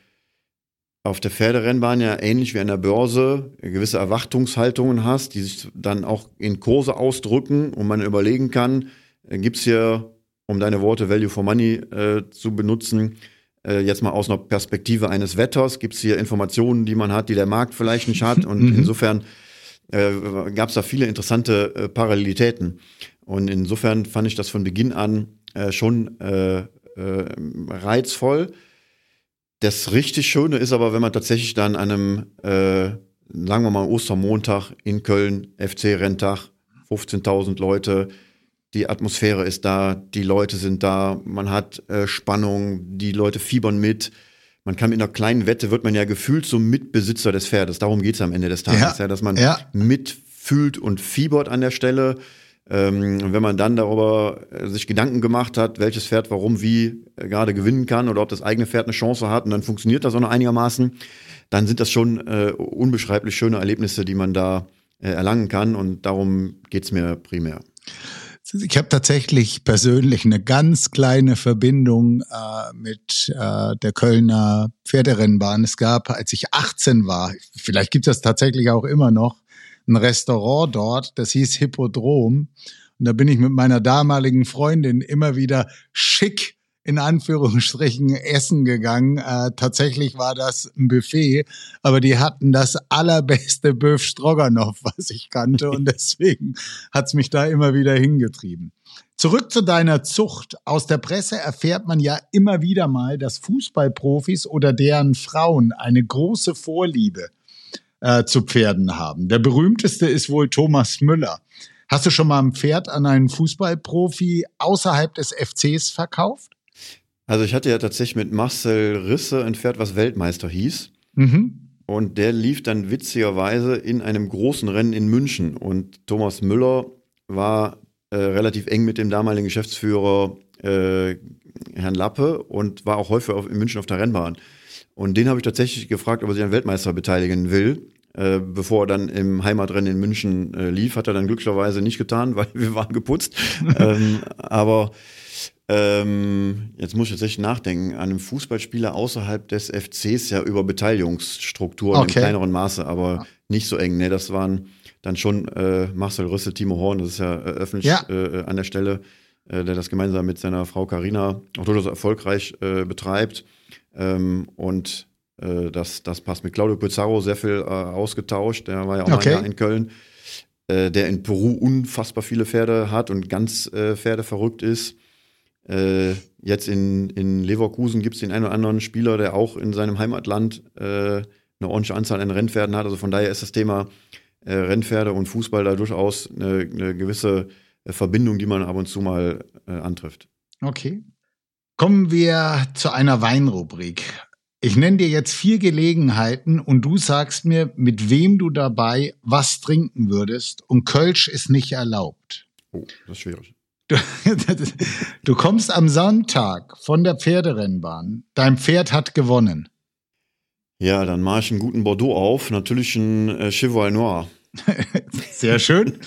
auf der Pferderennbahn ja ähnlich wie an der Börse gewisse Erwartungshaltungen hast, die sich dann auch in Kurse ausdrücken und man überlegen kann, äh, gibt es hier, um deine Worte Value for Money äh, zu benutzen, äh, jetzt mal aus einer Perspektive eines Wetters, gibt es hier Informationen, die man hat, die der Markt vielleicht nicht hat und mhm. insofern äh, gab es da viele interessante äh, Parallelitäten und insofern fand ich das von Beginn an äh, schon äh, reizvoll das richtig Schöne ist aber, wenn man tatsächlich dann an einem, äh, sagen wir mal, Ostermontag in Köln, FC-Renntag, 15.000 Leute, die Atmosphäre ist da, die Leute sind da, man hat äh, Spannung, die Leute fiebern mit. Man kann mit einer kleinen Wette, wird man ja gefühlt zum Mitbesitzer des Pferdes. Darum geht es am Ende des Tages, ja, ja dass man ja. mitfühlt und fiebert an der Stelle. Ähm, wenn man dann darüber äh, sich Gedanken gemacht hat, welches Pferd warum wie äh, gerade gewinnen kann oder ob das eigene Pferd eine Chance hat und dann funktioniert das auch noch einigermaßen, dann sind das schon äh, unbeschreiblich schöne Erlebnisse, die man da äh, erlangen kann und darum geht's mir primär. Ich habe tatsächlich persönlich eine ganz kleine Verbindung äh, mit äh, der Kölner Pferderennbahn. Es gab, als ich 18 war, vielleicht gibt es das tatsächlich auch immer noch, ein Restaurant dort, das hieß Hippodrom. Und da bin ich mit meiner damaligen Freundin immer wieder schick in Anführungsstrichen essen gegangen. Äh, tatsächlich war das ein Buffet, aber die hatten das allerbeste Böf Stroganoff, was ich kannte und deswegen hat's mich da immer wieder hingetrieben. Zurück zu deiner Zucht. Aus der Presse erfährt man ja immer wieder mal, dass Fußballprofis oder deren Frauen eine große Vorliebe äh, zu Pferden haben. Der berühmteste ist wohl Thomas Müller. Hast du schon mal ein Pferd an einen Fußballprofi außerhalb des FCs verkauft? Also ich hatte ja tatsächlich mit Marcel Risse ein Pferd, was Weltmeister hieß. Mhm. Und der lief dann witzigerweise in einem großen Rennen in München. Und Thomas Müller war äh, relativ eng mit dem damaligen Geschäftsführer äh, Herrn Lappe und war auch häufig auf, in München auf der Rennbahn. Und den habe ich tatsächlich gefragt, ob er sich an Weltmeister beteiligen will. Äh, bevor er dann im Heimatrennen in München äh, lief, hat er dann glücklicherweise nicht getan, weil wir waren geputzt. ähm, aber ähm, jetzt muss ich tatsächlich nachdenken, an einem Fußballspieler außerhalb des FCs ja über Beteiligungsstrukturen okay. im kleineren Maße, aber nicht so eng. Ne, das waren dann schon äh, Marcel Rüssel, Timo Horn, das ist ja äh, öffentlich ja. Äh, an der Stelle, äh, der das gemeinsam mit seiner Frau Carina auch durchaus erfolgreich äh, betreibt. Ähm, und äh, das, das passt mit Claudio Pizarro sehr viel ausgetauscht. Der war ja auch okay. mal in Köln. Der in Peru unfassbar viele Pferde hat und ganz äh, Pferdeverrückt ist. Äh, jetzt in, in Leverkusen gibt es den einen oder anderen Spieler, der auch in seinem Heimatland äh, eine ordentliche Anzahl an Rennpferden hat. Also von daher ist das Thema äh, Rennpferde und Fußball da durchaus eine, eine gewisse äh, Verbindung, die man ab und zu mal äh, antrifft. Okay. Kommen wir zu einer Weinrubrik. Ich nenne dir jetzt vier Gelegenheiten und du sagst mir, mit wem du dabei was trinken würdest. Und Kölsch ist nicht erlaubt. Oh, das ist schwierig. Du, du kommst am Sonntag von der Pferderennbahn. Dein Pferd hat gewonnen. Ja, dann mache ich einen guten Bordeaux auf. Natürlich ein äh, Cheval Noir. Sehr schön.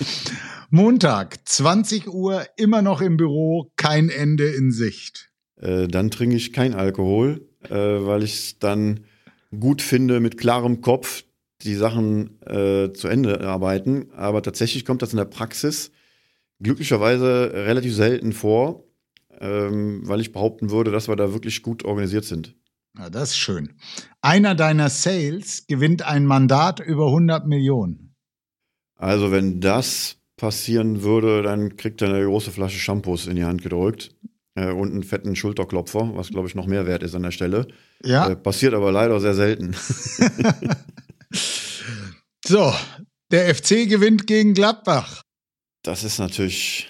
Montag, 20 Uhr, immer noch im Büro, kein Ende in Sicht. Äh, dann trinke ich kein Alkohol, äh, weil ich es dann gut finde, mit klarem Kopf die Sachen äh, zu Ende arbeiten. Aber tatsächlich kommt das in der Praxis glücklicherweise relativ selten vor, ähm, weil ich behaupten würde, dass wir da wirklich gut organisiert sind. Ja, das ist schön. Einer deiner Sales gewinnt ein Mandat über 100 Millionen. Also wenn das passieren würde, dann kriegt er eine große Flasche Shampoos in die Hand gedrückt äh, und einen fetten Schulterklopfer, was glaube ich noch mehr wert ist an der Stelle. Ja. Äh, passiert aber leider sehr selten. so, der FC gewinnt gegen Gladbach. Das ist natürlich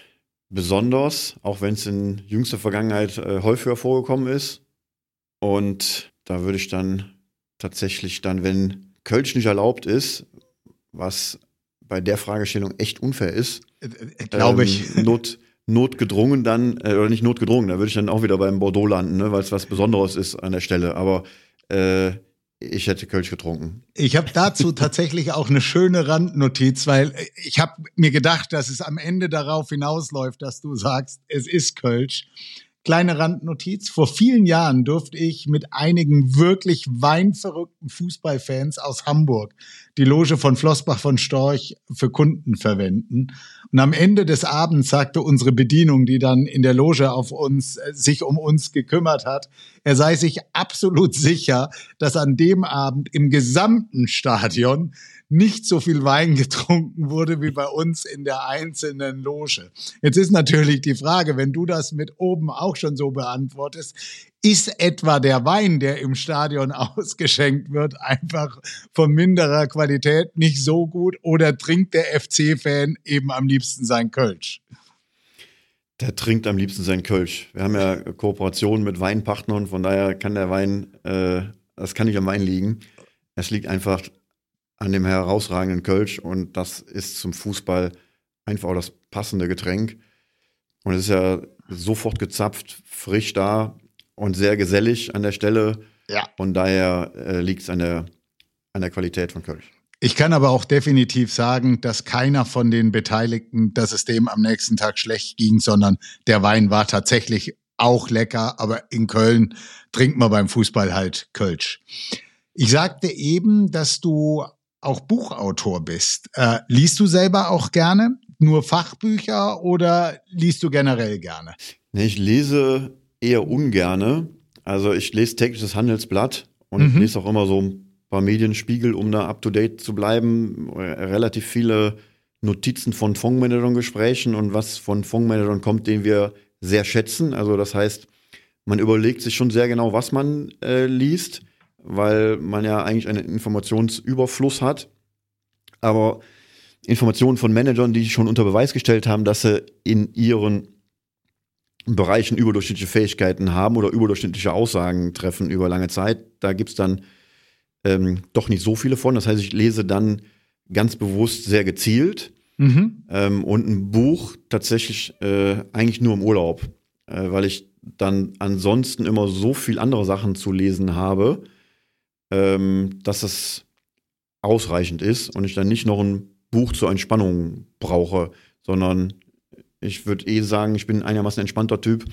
besonders, auch wenn es in jüngster Vergangenheit äh, häufiger vorgekommen ist. Und da würde ich dann tatsächlich dann, wenn Kölsch nicht erlaubt ist, was bei der Fragestellung echt unfair ist, äh, äh, glaube ich, ähm, not, notgedrungen dann, äh, oder nicht notgedrungen, da würde ich dann auch wieder beim Bordeaux landen, ne, weil es was Besonderes ist an der Stelle. Aber äh, ich hätte Kölsch getrunken. Ich habe dazu tatsächlich auch eine schöne Randnotiz, weil ich habe mir gedacht, dass es am Ende darauf hinausläuft, dass du sagst, es ist Kölsch. Kleine Randnotiz. Vor vielen Jahren durfte ich mit einigen wirklich weinverrückten Fußballfans aus Hamburg die Loge von Flossbach von Storch für Kunden verwenden. Und am Ende des Abends sagte unsere Bedienung, die dann in der Loge auf uns, äh, sich um uns gekümmert hat, er sei sich absolut sicher, dass an dem Abend im gesamten Stadion nicht so viel Wein getrunken wurde wie bei uns in der einzelnen Loge. Jetzt ist natürlich die Frage, wenn du das mit oben auch schon so beantwortest, ist etwa der Wein, der im Stadion ausgeschenkt wird, einfach von minderer Qualität nicht so gut oder trinkt der FC-Fan eben am liebsten sein Kölsch? Der trinkt am liebsten sein Kölsch. Wir haben ja Kooperationen mit Weinpartnern, von daher kann der Wein, äh, das kann nicht am Wein liegen. Es liegt einfach an dem herausragenden Kölsch und das ist zum Fußball einfach auch das passende Getränk. Und es ist ja sofort gezapft, frisch da und sehr gesellig an der Stelle. Ja. Und daher äh, liegt es an der, an der Qualität von Kölsch. Ich kann aber auch definitiv sagen, dass keiner von den Beteiligten, dass es dem am nächsten Tag schlecht ging, sondern der Wein war tatsächlich auch lecker, aber in Köln trinkt man beim Fußball halt Kölsch. Ich sagte eben, dass du auch Buchautor bist. Äh, liest du selber auch gerne? Nur Fachbücher oder liest du generell gerne? Nee, ich lese eher ungerne. Also ich lese tägliches Handelsblatt und mhm. lese auch immer so ein paar Medienspiegel, um da up to date zu bleiben. Relativ viele Notizen von Fondsmanagern Gesprächen und was von Fondsmanagern kommt, den wir sehr schätzen. Also das heißt, man überlegt sich schon sehr genau, was man äh, liest weil man ja eigentlich einen Informationsüberfluss hat. Aber Informationen von Managern, die schon unter Beweis gestellt haben, dass sie in ihren Bereichen überdurchschnittliche Fähigkeiten haben oder überdurchschnittliche Aussagen treffen über lange Zeit, da gibt's dann ähm, doch nicht so viele von. Das heißt, ich lese dann ganz bewusst sehr gezielt mhm. ähm, und ein Buch tatsächlich äh, eigentlich nur im Urlaub, äh, weil ich dann ansonsten immer so viel andere Sachen zu lesen habe, ähm, dass es ausreichend ist und ich dann nicht noch ein Buch zur Entspannung brauche, sondern ich würde eh sagen, ich bin einigermaßen entspannter Typ.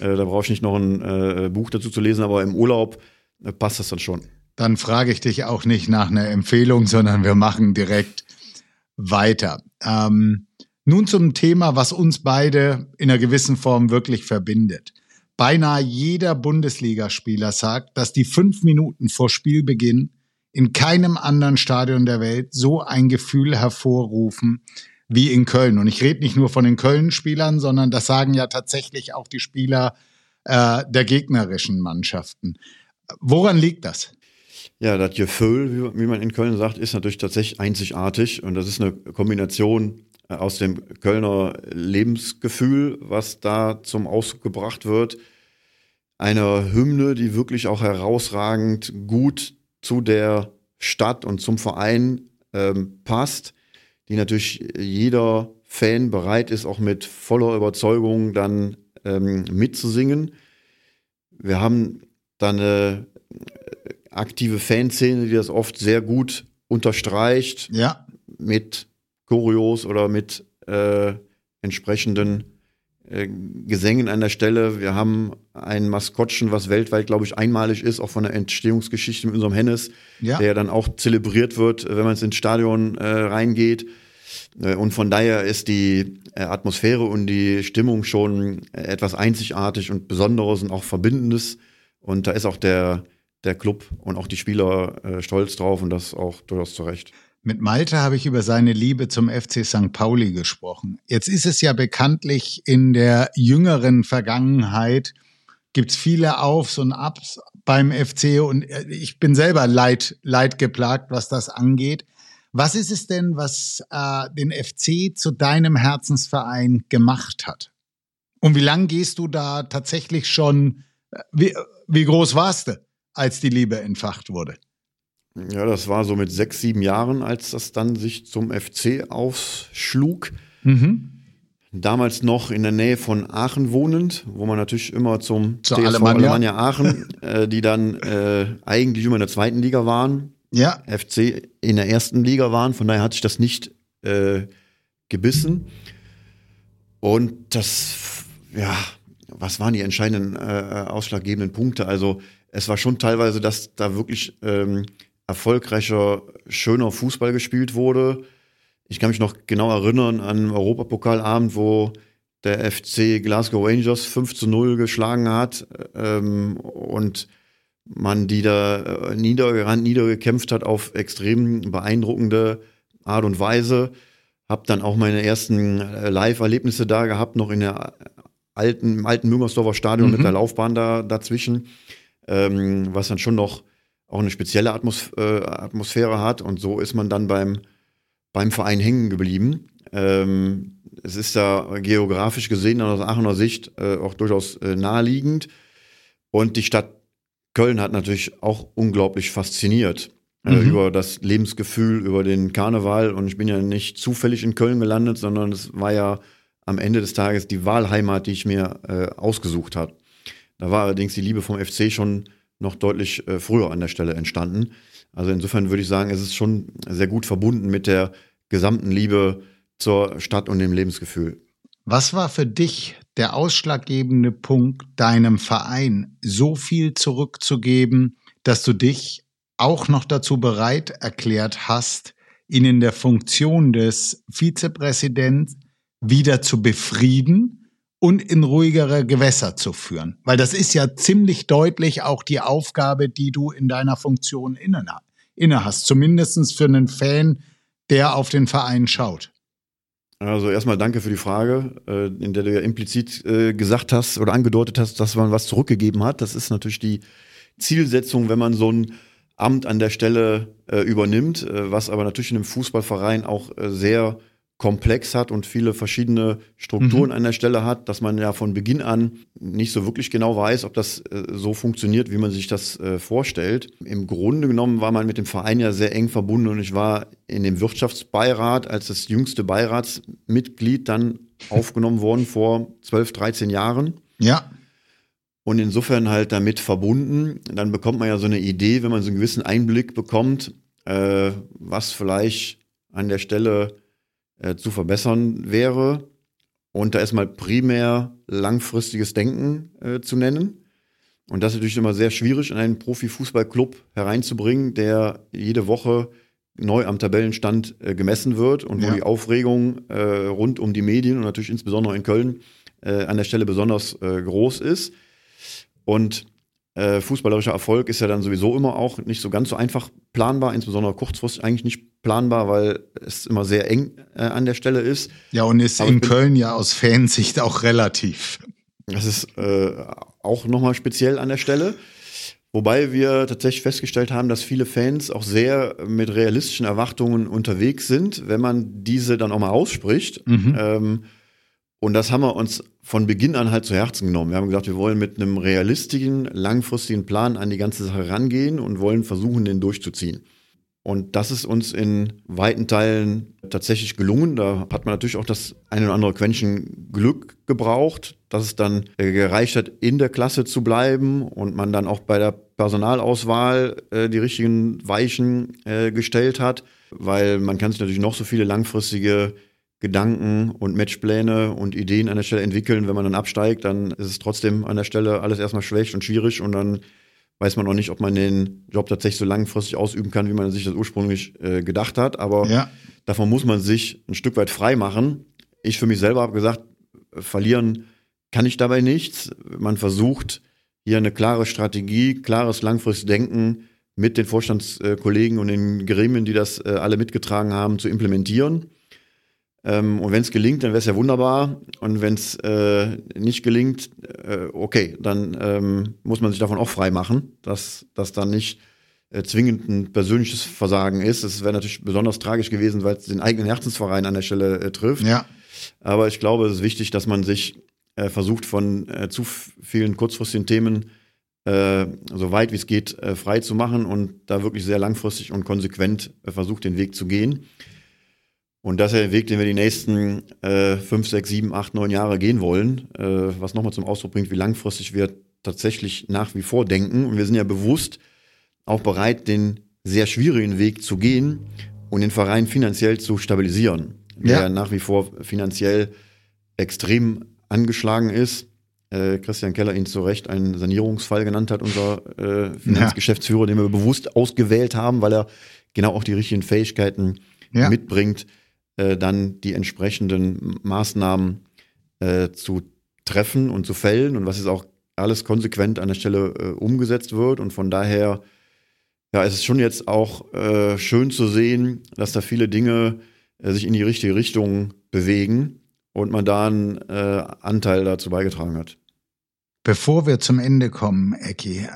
Äh, da brauche ich nicht noch ein äh, Buch dazu zu lesen, aber im Urlaub äh, passt das dann schon. Dann frage ich dich auch nicht nach einer Empfehlung, sondern wir machen direkt weiter. Ähm, nun zum Thema, was uns beide in einer gewissen Form wirklich verbindet. Beinahe jeder Bundesligaspieler sagt, dass die fünf Minuten vor Spielbeginn in keinem anderen Stadion der Welt so ein Gefühl hervorrufen wie in Köln. Und ich rede nicht nur von den Köln-Spielern, sondern das sagen ja tatsächlich auch die Spieler äh, der gegnerischen Mannschaften. Woran liegt das? Ja, das Gefühl, wie man in Köln sagt, ist natürlich tatsächlich einzigartig. Und das ist eine Kombination aus dem Kölner Lebensgefühl, was da zum Ausdruck gebracht wird. Eine Hymne, die wirklich auch herausragend gut zu der Stadt und zum Verein ähm, passt, die natürlich jeder Fan bereit ist, auch mit voller Überzeugung dann ähm, mitzusingen. Wir haben dann eine aktive Fanszene, die das oft sehr gut unterstreicht. Ja. Mit Choreos oder mit äh, entsprechenden äh, Gesängen an der Stelle. Wir haben ein Maskottchen, was weltweit, glaube ich, einmalig ist, auch von der Entstehungsgeschichte mit unserem Hennes, ja. der dann auch zelebriert wird, wenn man ins Stadion äh, reingeht. Äh, und von daher ist die äh, Atmosphäre und die Stimmung schon etwas einzigartig und Besonderes und auch Verbindendes. Und da ist auch der, der Club und auch die Spieler äh, stolz drauf und das auch durchaus zu Recht. Mit Malte habe ich über seine Liebe zum FC St. Pauli gesprochen. Jetzt ist es ja bekanntlich in der jüngeren Vergangenheit gibt's viele Aufs und Abs beim FC und ich bin selber leid, leid geplagt, was das angeht. Was ist es denn, was äh, den FC zu deinem Herzensverein gemacht hat? Und wie lang gehst du da tatsächlich schon? Äh, wie, wie groß warst du, als die Liebe entfacht wurde? Ja, das war so mit sechs, sieben Jahren, als das dann sich zum FC ausschlug. Mhm. damals noch in der Nähe von Aachen wohnend, wo man natürlich immer zum Zur Alemannia. Aachen, äh, die dann äh, eigentlich immer in der zweiten Liga waren, Ja, FC in der ersten Liga waren. Von daher hatte ich das nicht äh, gebissen. Und das, ja, was waren die entscheidenden äh, ausschlaggebenden Punkte? Also es war schon teilweise, dass da wirklich ähm, erfolgreicher, schöner Fußball gespielt wurde. Ich kann mich noch genau erinnern an einen Europapokalabend, wo der FC Glasgow Rangers 5 zu 0 geschlagen hat ähm, und man die da äh, niedergerannt, niedergekämpft hat auf extrem beeindruckende Art und Weise. Hab dann auch meine ersten äh, Live-Erlebnisse da gehabt, noch in der alten, im alten Müngersdorfer Stadion Mhm. mit der Laufbahn da dazwischen, ähm, was dann schon noch auch eine spezielle Atmos äh, Atmosphäre hat. Und so ist man dann beim, beim Verein hängen geblieben. Ähm, es ist da geografisch gesehen aus Aachener Sicht äh, auch durchaus äh, naheliegend. Und die Stadt Köln hat natürlich auch unglaublich fasziniert äh, Mhm. über das Lebensgefühl, über den Karneval. Und ich bin ja nicht zufällig in Köln gelandet, sondern es war ja am Ende des Tages die Wahlheimat, die ich mir äh, ausgesucht habe. Da war allerdings die Liebe vom FC schon noch deutlich äh, früher an der Stelle entstanden. Also insofern würde ich sagen, es ist schon sehr gut verbunden mit der gesamten Liebe zur Stadt und dem Lebensgefühl. Was war für dich der ausschlaggebende Punkt, deinem Verein so viel zurückzugeben, dass du dich auch noch dazu bereit erklärt hast, ihn in der Funktion des Vizepräsidents wieder zu befrieden und in ruhigere Gewässer zu führen? Weil das ist ja ziemlich deutlich auch die Aufgabe, die du in deiner Funktion inne, inne hast. Zumindestens für einen Fan, der auf den Verein schaut. Also erstmal danke für die Frage, äh, in der du ja implizit äh, gesagt hast oder angedeutet hast, dass man was zurückgegeben hat. Das ist natürlich die Zielsetzung, wenn man so ein Amt an der Stelle äh, übernimmt, was aber natürlich in einem Fußballverein auch sehr komplex hat und viele verschiedene Strukturen an der Stelle hat, dass man ja von Beginn an nicht so wirklich genau weiß, ob das äh, so funktioniert, wie man sich das äh, vorstellt. Im Grunde genommen war man mit dem Verein ja sehr eng verbunden und ich war in dem Wirtschaftsbeirat als das jüngste Beiratsmitglied dann aufgenommen worden vor 12, 13 Jahren Ja. und insofern halt damit verbunden. Dann bekommt man ja so eine Idee, wenn man so einen gewissen Einblick bekommt, äh, was vielleicht an der Stelle äh, zu verbessern wäre. Und da ist mal primär langfristiges Denken äh, zu nennen. Und das ist natürlich immer sehr schwierig, in einen Profifußballclub hereinzubringen, der jede Woche neu am Tabellenstand äh, gemessen wird und wo Ja. die Aufregung äh, rund um die Medien und natürlich insbesondere in Köln äh, an der Stelle besonders äh, groß ist. Und äh, fußballerischer Erfolg ist ja dann sowieso immer auch nicht so ganz so einfach planbar, insbesondere kurzfristig eigentlich nicht planbar, weil es immer sehr eng äh, an der Stelle ist. Ja, und ist Aber in Köln ja aus Fansicht auch relativ. Das ist äh, auch nochmal speziell an der Stelle. Wobei wir tatsächlich festgestellt haben, dass viele Fans auch sehr mit realistischen Erwartungen unterwegs sind, wenn man diese dann auch mal ausspricht. Ähm, und das haben wir uns von Beginn an halt zu Herzen genommen. Wir haben gesagt, wir wollen mit einem realistischen, langfristigen Plan an die ganze Sache rangehen und wollen versuchen, den durchzuziehen. Und das ist uns in weiten Teilen tatsächlich gelungen. Da hat man natürlich auch das eine oder andere Quäntchen Glück gebraucht, dass es dann äh, gereicht hat, in der Klasse zu bleiben und man dann auch bei der Personalauswahl äh, die richtigen Weichen äh, gestellt hat, weil man kann sich natürlich noch so viele langfristige Gedanken und Matchpläne und Ideen an der Stelle entwickeln. Wenn man dann absteigt, dann ist es trotzdem an der Stelle alles erstmal schlecht und schwierig und dann weiß man auch nicht, ob man den Job tatsächlich so langfristig ausüben kann, wie man sich das ursprünglich äh, gedacht hat. Aber Ja. davon muss man sich ein Stück weit frei machen. Ich für mich selber habe gesagt, verlieren kann ich dabei nichts. Man versucht hier eine klare Strategie, klares langfristiges Denken mit den Vorstandskollegen und den Gremien, die das äh, alle mitgetragen haben, zu implementieren. Ähm, und wenn es gelingt, dann wäre es ja wunderbar. Und wenn es äh, nicht gelingt, äh, okay, dann ähm, muss man sich davon auch frei machen, dass das dann nicht äh, zwingend ein persönliches Versagen ist. Es wäre natürlich besonders tragisch gewesen, weil es den eigenen Herzensverein an der Stelle äh, trifft. Ja. Aber ich glaube, es ist wichtig, dass man sich äh, versucht, von äh, zu vielen kurzfristigen Themen so weit wie es geht frei zu machen und da wirklich sehr langfristig und konsequent versucht, den Weg zu gehen. Und das ist der Weg, den wir die nächsten äh, fünf, sechs, sieben, acht, neun Jahre gehen wollen, äh, was nochmal zum Ausdruck bringt, wie langfristig wir tatsächlich nach wie vor denken. Und wir sind ja bewusst auch bereit, den sehr schwierigen Weg zu gehen und den Verein finanziell zu stabilisieren, Ja. der nach wie vor finanziell extrem angeschlagen ist. Äh, Christian Keller ihn zu Recht einen Sanierungsfall genannt hat, unser äh, Finanzgeschäftsführer, den wir bewusst ausgewählt haben, weil er genau auch die richtigen Fähigkeiten Ja. mitbringt, äh, dann die entsprechenden Maßnahmen äh, zu treffen und zu fällen und was jetzt auch alles konsequent an der Stelle äh, umgesetzt wird. Und von daher, ja, es ist schon jetzt auch äh, schön zu sehen, dass da viele Dinge äh, sich in die richtige Richtung bewegen und man da einen äh, Anteil dazu beigetragen hat. Bevor wir zum Ende kommen, Ecki,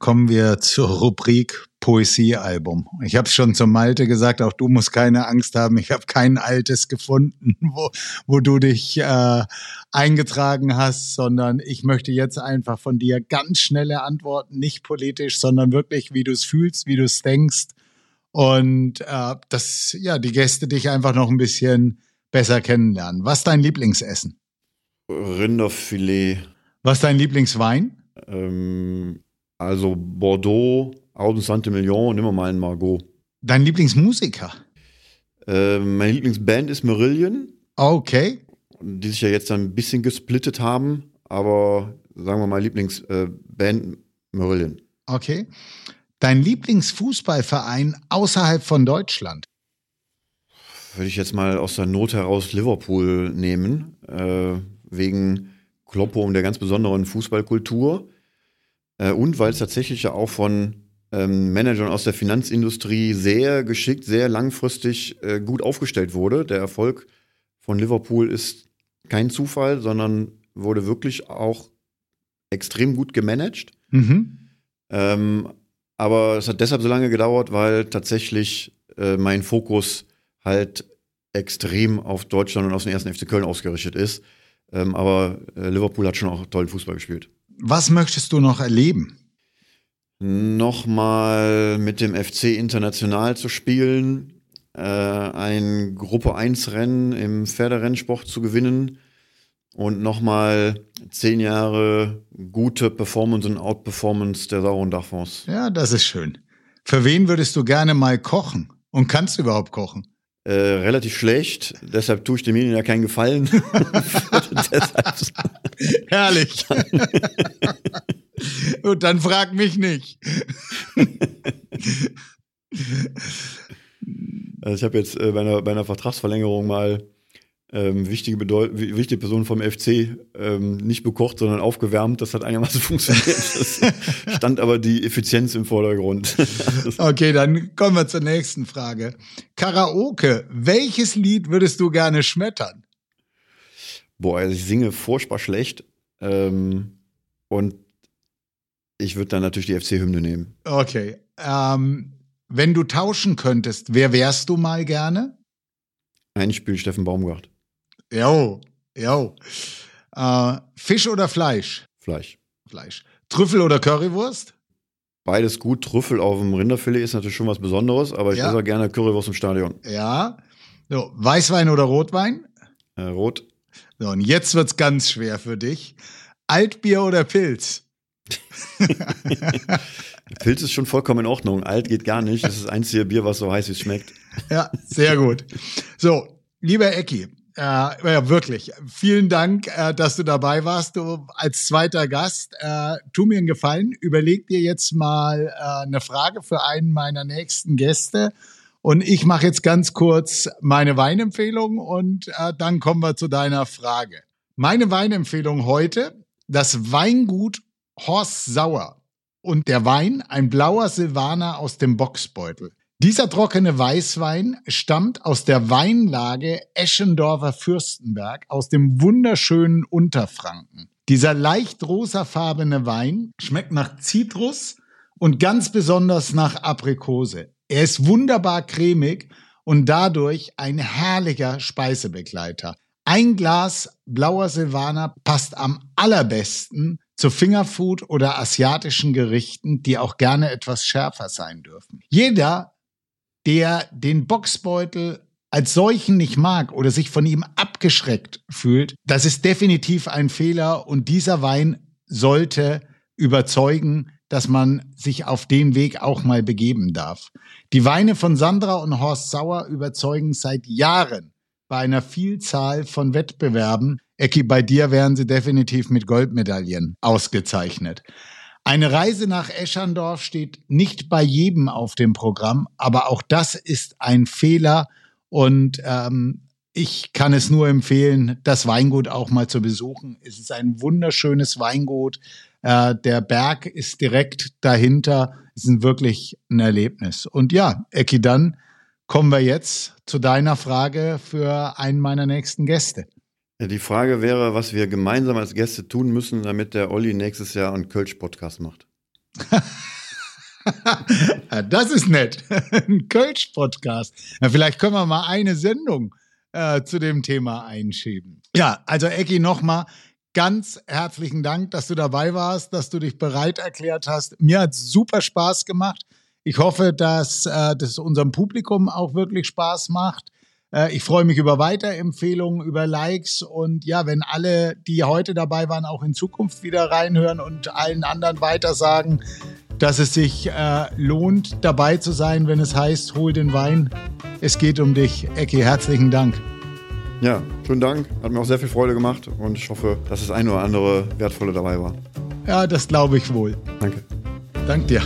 kommen wir zur Rubrik Poesiealbum. Ich habe es schon zum Malte gesagt, auch du musst keine Angst haben. Ich habe kein altes gefunden, wo, wo du dich äh, eingetragen hast, sondern ich möchte jetzt einfach von dir ganz schnelle Antworten, nicht politisch, sondern wirklich, wie du es fühlst, wie du es denkst. Und äh, dass ja die Gäste dich einfach noch ein bisschen besser kennenlernen. Was ist dein Lieblingsessen? Rinderfilet, Was ist dein Lieblingswein? ähm, also Bordeaux, Auden Saint-Emilion, nimm mal einen Margot. Dein Lieblingsmusiker? Ähm, meine Lieblingsband ist Marillion. Okay. die sich ja jetzt ein bisschen gesplittet haben, aber sagen wir mal Lieblingsband äh, Marillion. Okay. Dein Lieblingsfußballverein außerhalb von Deutschland? Würde ich jetzt mal aus der Not heraus Liverpool nehmen, äh, wegen Kloppo und der ganz besonderen Fußballkultur äh, und weil es tatsächlich ja auch von ähm, Managern aus der Finanzindustrie sehr geschickt, sehr langfristig äh, gut aufgestellt wurde. Der Erfolg von Liverpool ist kein Zufall, sondern wurde wirklich auch extrem gut gemanagt. Mhm. Ähm, aber es hat deshalb so lange gedauert, weil tatsächlich äh, mein Fokus halt extrem auf Deutschland und auf den ersten FC Köln ausgerichtet ist. Ähm, aber äh, Liverpool hat schon auch tollen Fußball gespielt. Was möchtest du noch erleben? Nochmal mit dem FC international zu spielen, äh, ein Gruppe 1 Rennen im Pferderennsport zu gewinnen und nochmal zehn Jahre gute Performance und Outperformance der sauren Dachfonds. Ja, das ist schön. Für wen würdest du gerne mal kochen? Und kannst du überhaupt kochen? Äh, relativ schlecht, deshalb tue ich dem Medien ja keinen Gefallen. Herrlich. Und dann frag mich nicht. also ich habe jetzt äh, bei, einer, bei einer Vertragsverlängerung mal ähm, wichtige, Bedeu wi- wichtige Personen vom FC ähm, nicht bekocht, sondern aufgewärmt. Das hat einigermaßen funktioniert. Das stand aber die Effizienz im Vordergrund. Okay, dann kommen wir zur nächsten Frage. Karaoke. Welches Lied würdest du gerne schmettern? Boah, also ich singe furchtbar schlecht. Ähm, und ich würde dann natürlich die FC-Hymne nehmen. Okay. Ähm, wenn du tauschen könntest, wer wärst du mal gerne? Einspiel Steffen Baumgart. Jo, jo. Äh, Fisch oder Fleisch? Fleisch. Fleisch. Trüffel oder Currywurst? Beides gut. Trüffel auf dem Rinderfilet ist natürlich schon was Besonderes, aber ich Ja. esse auch gerne Currywurst im Stadion. Ja. So, Weißwein oder Rotwein? Äh, rot. So, und jetzt wird's ganz schwer für dich. Altbier oder Pilz? Pilz ist schon vollkommen in Ordnung. Alt geht gar nicht. Das ist das einzige Bier, was so heiß wie es schmeckt. Ja, sehr gut. So, lieber Ecki, äh, ja, wirklich, vielen Dank, äh, dass du dabei warst. Du als zweiter Gast. Äh, tu mir einen Gefallen, überleg dir jetzt mal äh, eine Frage für einen meiner nächsten Gäste. Und ich mache jetzt ganz kurz meine Weinempfehlung und äh, dann kommen wir zu deiner Frage. Meine Weinempfehlung heute, das Weingut Horst Sauer. Und der Wein, ein blauer Silvaner aus dem Boxbeutel. Dieser trockene Weißwein stammt aus der Weinlage Eschendorfer Fürstenberg aus dem wunderschönen Unterfranken. Dieser leicht rosafarbene Wein schmeckt nach Zitrus und ganz besonders nach Aprikose. Er ist wunderbar cremig und dadurch ein herrlicher Speisebegleiter. Ein Glas blauer Silvaner passt am allerbesten zu Fingerfood oder asiatischen Gerichten, die auch gerne etwas schärfer sein dürfen. Jeder, der den Boxbeutel als solchen nicht mag oder sich von ihm abgeschreckt fühlt, das ist definitiv ein Fehler und dieser Wein sollte überzeugen, dass man sich auf den Weg auch mal begeben darf. Die Weine von Sandra und Horst Sauer überzeugen seit Jahren bei einer Vielzahl von Wettbewerben. Ecki, bei dir wären sie definitiv mit Goldmedaillen ausgezeichnet. Eine Reise nach Eschandorf steht nicht bei jedem auf dem Programm, aber auch das ist ein Fehler und ähm, ich kann es nur empfehlen, das Weingut auch mal zu besuchen. Es ist ein wunderschönes Weingut. Äh, der Berg ist direkt dahinter. Es ist wirklich ein Erlebnis. Und ja, Ecki, dann kommen wir jetzt zu deiner Frage für einen meiner nächsten Gäste. Die Frage wäre, was wir gemeinsam als Gäste tun müssen, damit der Olli nächstes Jahr einen Kölsch-Podcast macht. das ist nett. Ein Kölsch-Podcast. Vielleicht können wir mal eine Sendung äh, zu dem Thema einschieben. Ja, also Ecki, nochmal ganz herzlichen Dank, dass du dabei warst, dass du dich bereit erklärt hast. Mir hat super Spaß gemacht. Ich hoffe, dass äh, das unserem Publikum auch wirklich Spaß macht. Äh, ich freue mich über Weiterempfehlungen, über Likes und ja, wenn alle, die heute dabei waren, auch in Zukunft wieder reinhören und allen anderen weiter sagen, dass es sich äh, lohnt, dabei zu sein, wenn es heißt, hol den Wein. Es geht um dich. Ecki, herzlichen Dank. Ja, schönen Dank. Hat mir auch sehr viel Freude gemacht und ich hoffe, dass das eine oder andere Wertvolle dabei war. Ja, das glaube ich wohl. Danke. Dank dir.